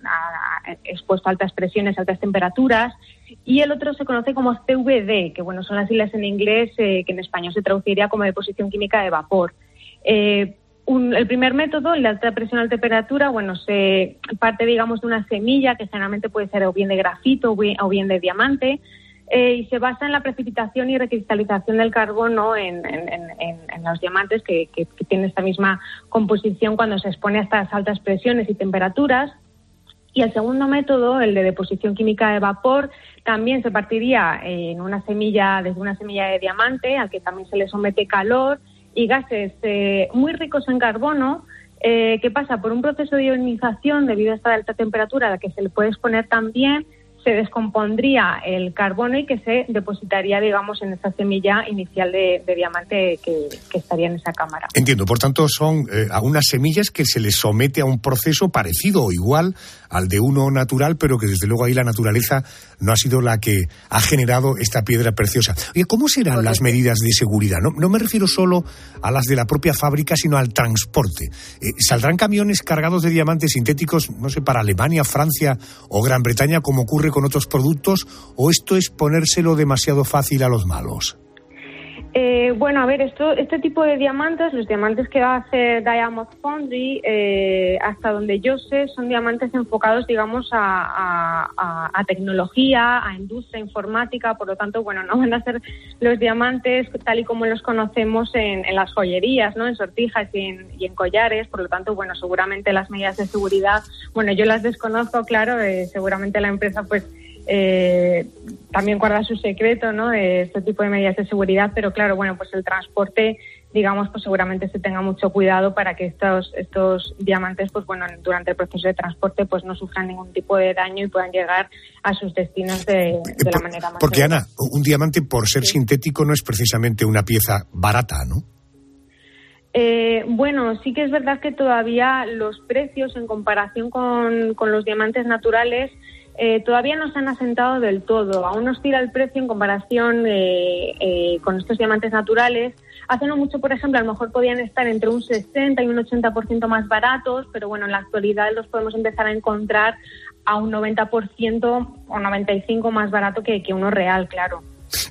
expuesto a altas presiones, altas temperaturas, y el otro se conoce como CVD, que bueno, son las siglas en inglés que en español se traduciría como deposición química de vapor el primer método, de alta presión alta temperatura, bueno, se parte, digamos, de una semilla que generalmente puede ser o bien de grafito o bien, de diamante, eh, y se basa en la precipitación y recristalización del carbono en, los diamantes que, tienen esta misma composición cuando se expone a estas altas presiones y temperaturas. Y el segundo método, el de deposición química de vapor, también se partiría en una semilla, desde una semilla de diamante, al que también se le somete calor y gases eh, muy ricos en carbono eh, que pasa por un proceso de ionización debido a esta alta temperatura a la que se le puede exponer también se descompondría el carbono y que se depositaría, digamos, en esa semilla inicial de, diamante que, estaría en esa cámara. Entiendo, por tanto, son eh, unas semillas que se les somete a un proceso parecido o igual al de uno natural, pero que desde luego ahí la naturaleza no ha sido la que ha generado esta piedra preciosa. Oye, ¿cómo serán las medidas de seguridad? No, no, me refiero solo a las de la propia fábrica, sino al transporte. Eh, ¿Saldrán camiones cargados de diamantes sintéticos, no sé, para Alemania, Francia o Gran Bretaña, como ocurre con otros productos, o esto es ponérselo demasiado fácil a los malos? Eh, bueno, a ver, esto, este tipo de diamantes, los diamantes que va a hacer Diamond Foundry, eh, hasta donde yo sé, son diamantes enfocados, digamos, a, tecnología, a industria informática, por lo tanto, bueno, no van a ser los diamantes tal y como los conocemos en, las joyerías, ¿no? En sortijas y en, collares, por lo tanto, bueno, seguramente las medidas de seguridad, bueno, yo las desconozco, claro, eh, seguramente la empresa, pues, eh, también guarda su secreto ¿no? de este tipo de medidas de seguridad, pero claro, bueno, pues el transporte digamos, pues seguramente se tenga mucho cuidado para que estos, estos diamantes, pues bueno, durante el proceso de transporte, pues no sufran ningún tipo de daño y puedan llegar a sus destinos de, la manera más Porque, Ana, un diamante, por ser sintético, no es precisamente una pieza barata, ¿no? Eh, bueno, sí que es verdad que todavía los precios en comparación con, con los diamantes naturales eh, todavía no se han asentado del todo. Aún nos tira el precio en comparación eh, eh, con estos diamantes naturales. Hace no mucho, por ejemplo, a lo mejor podían estar entre un 60 y un 80% más baratos, pero bueno, en la actualidad los podemos empezar a encontrar a un 90% o 95% más barato que, que uno real, claro.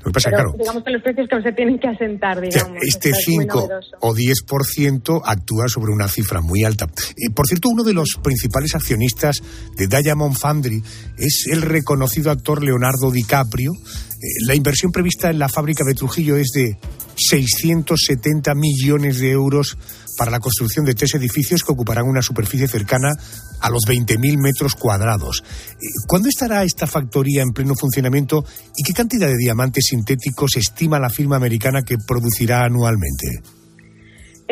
Lo que pasa, claro, digamos que los precios que se tienen que asentar, digamos. este 5 o 10% actúa sobre una cifra muy alta. y por cierto, uno de los principales accionistas de Diamond Foundry es el reconocido actor Leonardo DiCaprio. Eh, la inversión prevista en la fábrica de Trujillo es de 670 millones de euros para la construcción de tres edificios que ocuparán una superficie cercana a los 20.000 metros cuadrados. Eh, ¿Cuándo estará esta factoría en pleno funcionamiento y qué cantidad de diamantes sintéticos estima la firma americana que producirá anualmente?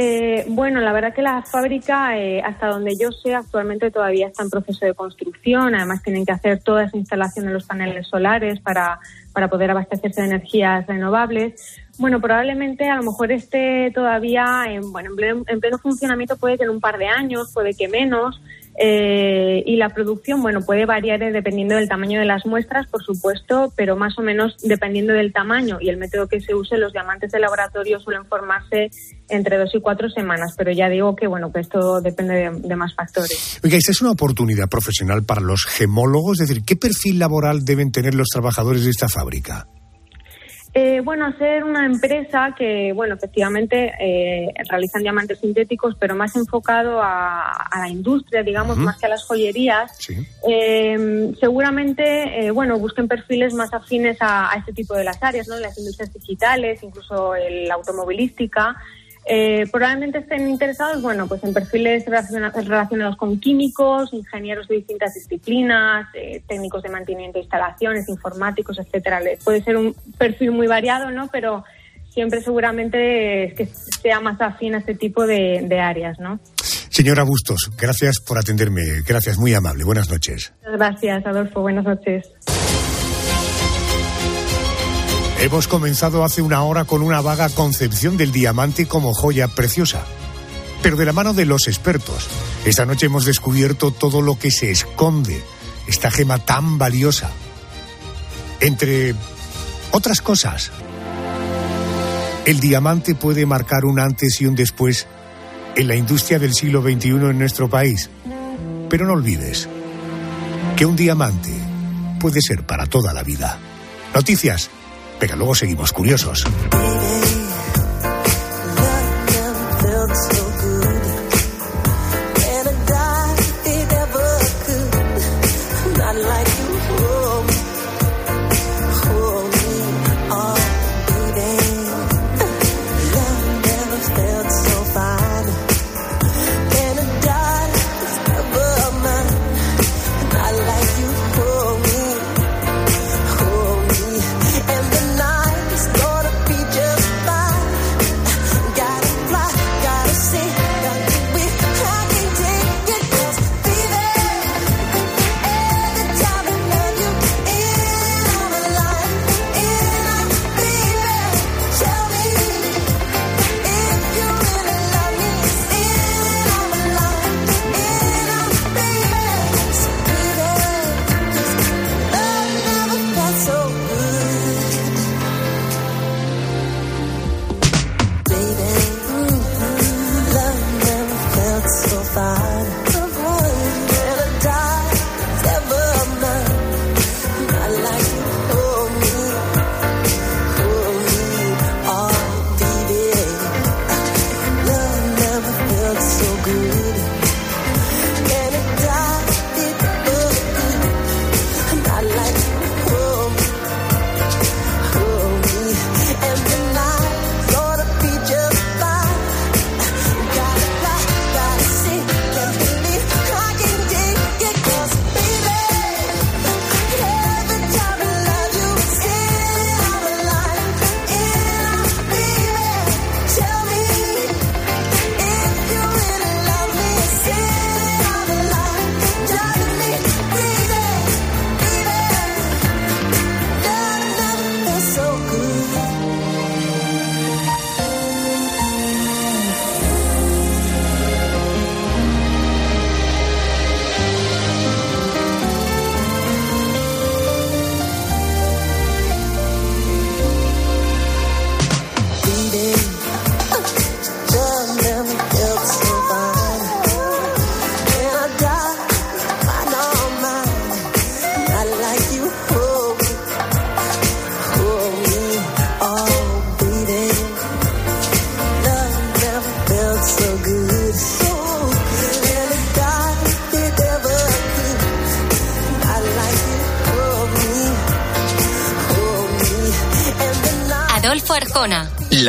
Eh, bueno, la verdad que la fábrica, eh, hasta donde yo sé, actualmente todavía está en proceso de construcción. Además, tienen que hacer toda esa instalación de los paneles solares para, para poder abastecerse de energías renovables. Bueno, probablemente a lo mejor esté todavía en, bueno, en pleno, funcionamiento, puede que en un par de años, puede que menos. Eh, y la producción, bueno, puede variar dependiendo del tamaño de las muestras, por supuesto, pero más o menos dependiendo del tamaño y el método que se use, los diamantes de laboratorio suelen formarse entre dos y cuatro semanas. Pero ya digo que, bueno, que esto depende de, de más factores. Oiga, esta es una oportunidad profesional para los gemólogos, es decir, ¿qué perfil laboral deben tener los trabajadores de esta fábrica? Eh, bueno, ser una empresa que, bueno, efectivamente eh, realizan diamantes sintéticos, pero más enfocado a, la industria, digamos, más que a las joyerías. Eh, seguramente, bueno, busquen perfiles más afines a, a, este tipo de las áreas, ¿no? Las industrias digitales, incluso la automovilística. Eh, probablemente estén interesados, bueno, pues en perfiles relacionados con químicos, ingenieros de distintas disciplinas, eh, técnicos de mantenimiento de instalaciones, informáticos, etcétera. Puede ser un perfil muy variado, ¿no? Pero siempre seguramente es que sea más afín a este tipo de, de áreas, ¿no? Señora Bustos, gracias por atenderme. Gracias, muy amable. Buenas noches. Gracias, Adolfo. Buenas noches. Hemos comenzado hace una hora con una vaga concepción del diamante como joya preciosa. Pero de la mano de los expertos, esta noche hemos descubierto todo lo que se esconde, esta gema tan valiosa. Entre otras cosas, el diamante puede marcar un antes y un después en la industria del siglo XXI en nuestro país. Pero no olvides que un diamante puede ser para toda la vida. Noticias pero luego seguimos curiosos.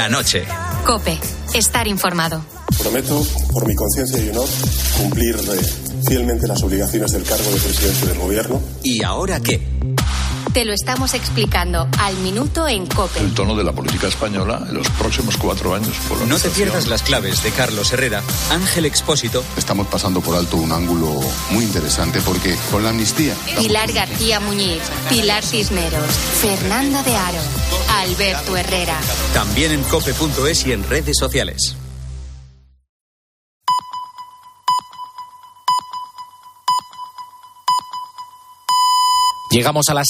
La noche. Cope, estar informado. Prometo, por mi conciencia y honor, cumplir fielmente las obligaciones del cargo de presidente del gobierno. ¿Y ahora qué? Te lo estamos explicando al minuto en Cope. El tono de la política española en los próximos cuatro años. No te pierdas las claves de Carlos Herrera, Ángel Expósito. Estamos pasando por alto un ángulo muy interesante porque con la amnistía. Pilar García Muñiz, Pilar Cisneros, Fernando de Aro, Alberto Herrera. También en cope.es y en redes sociales. Llegamos a las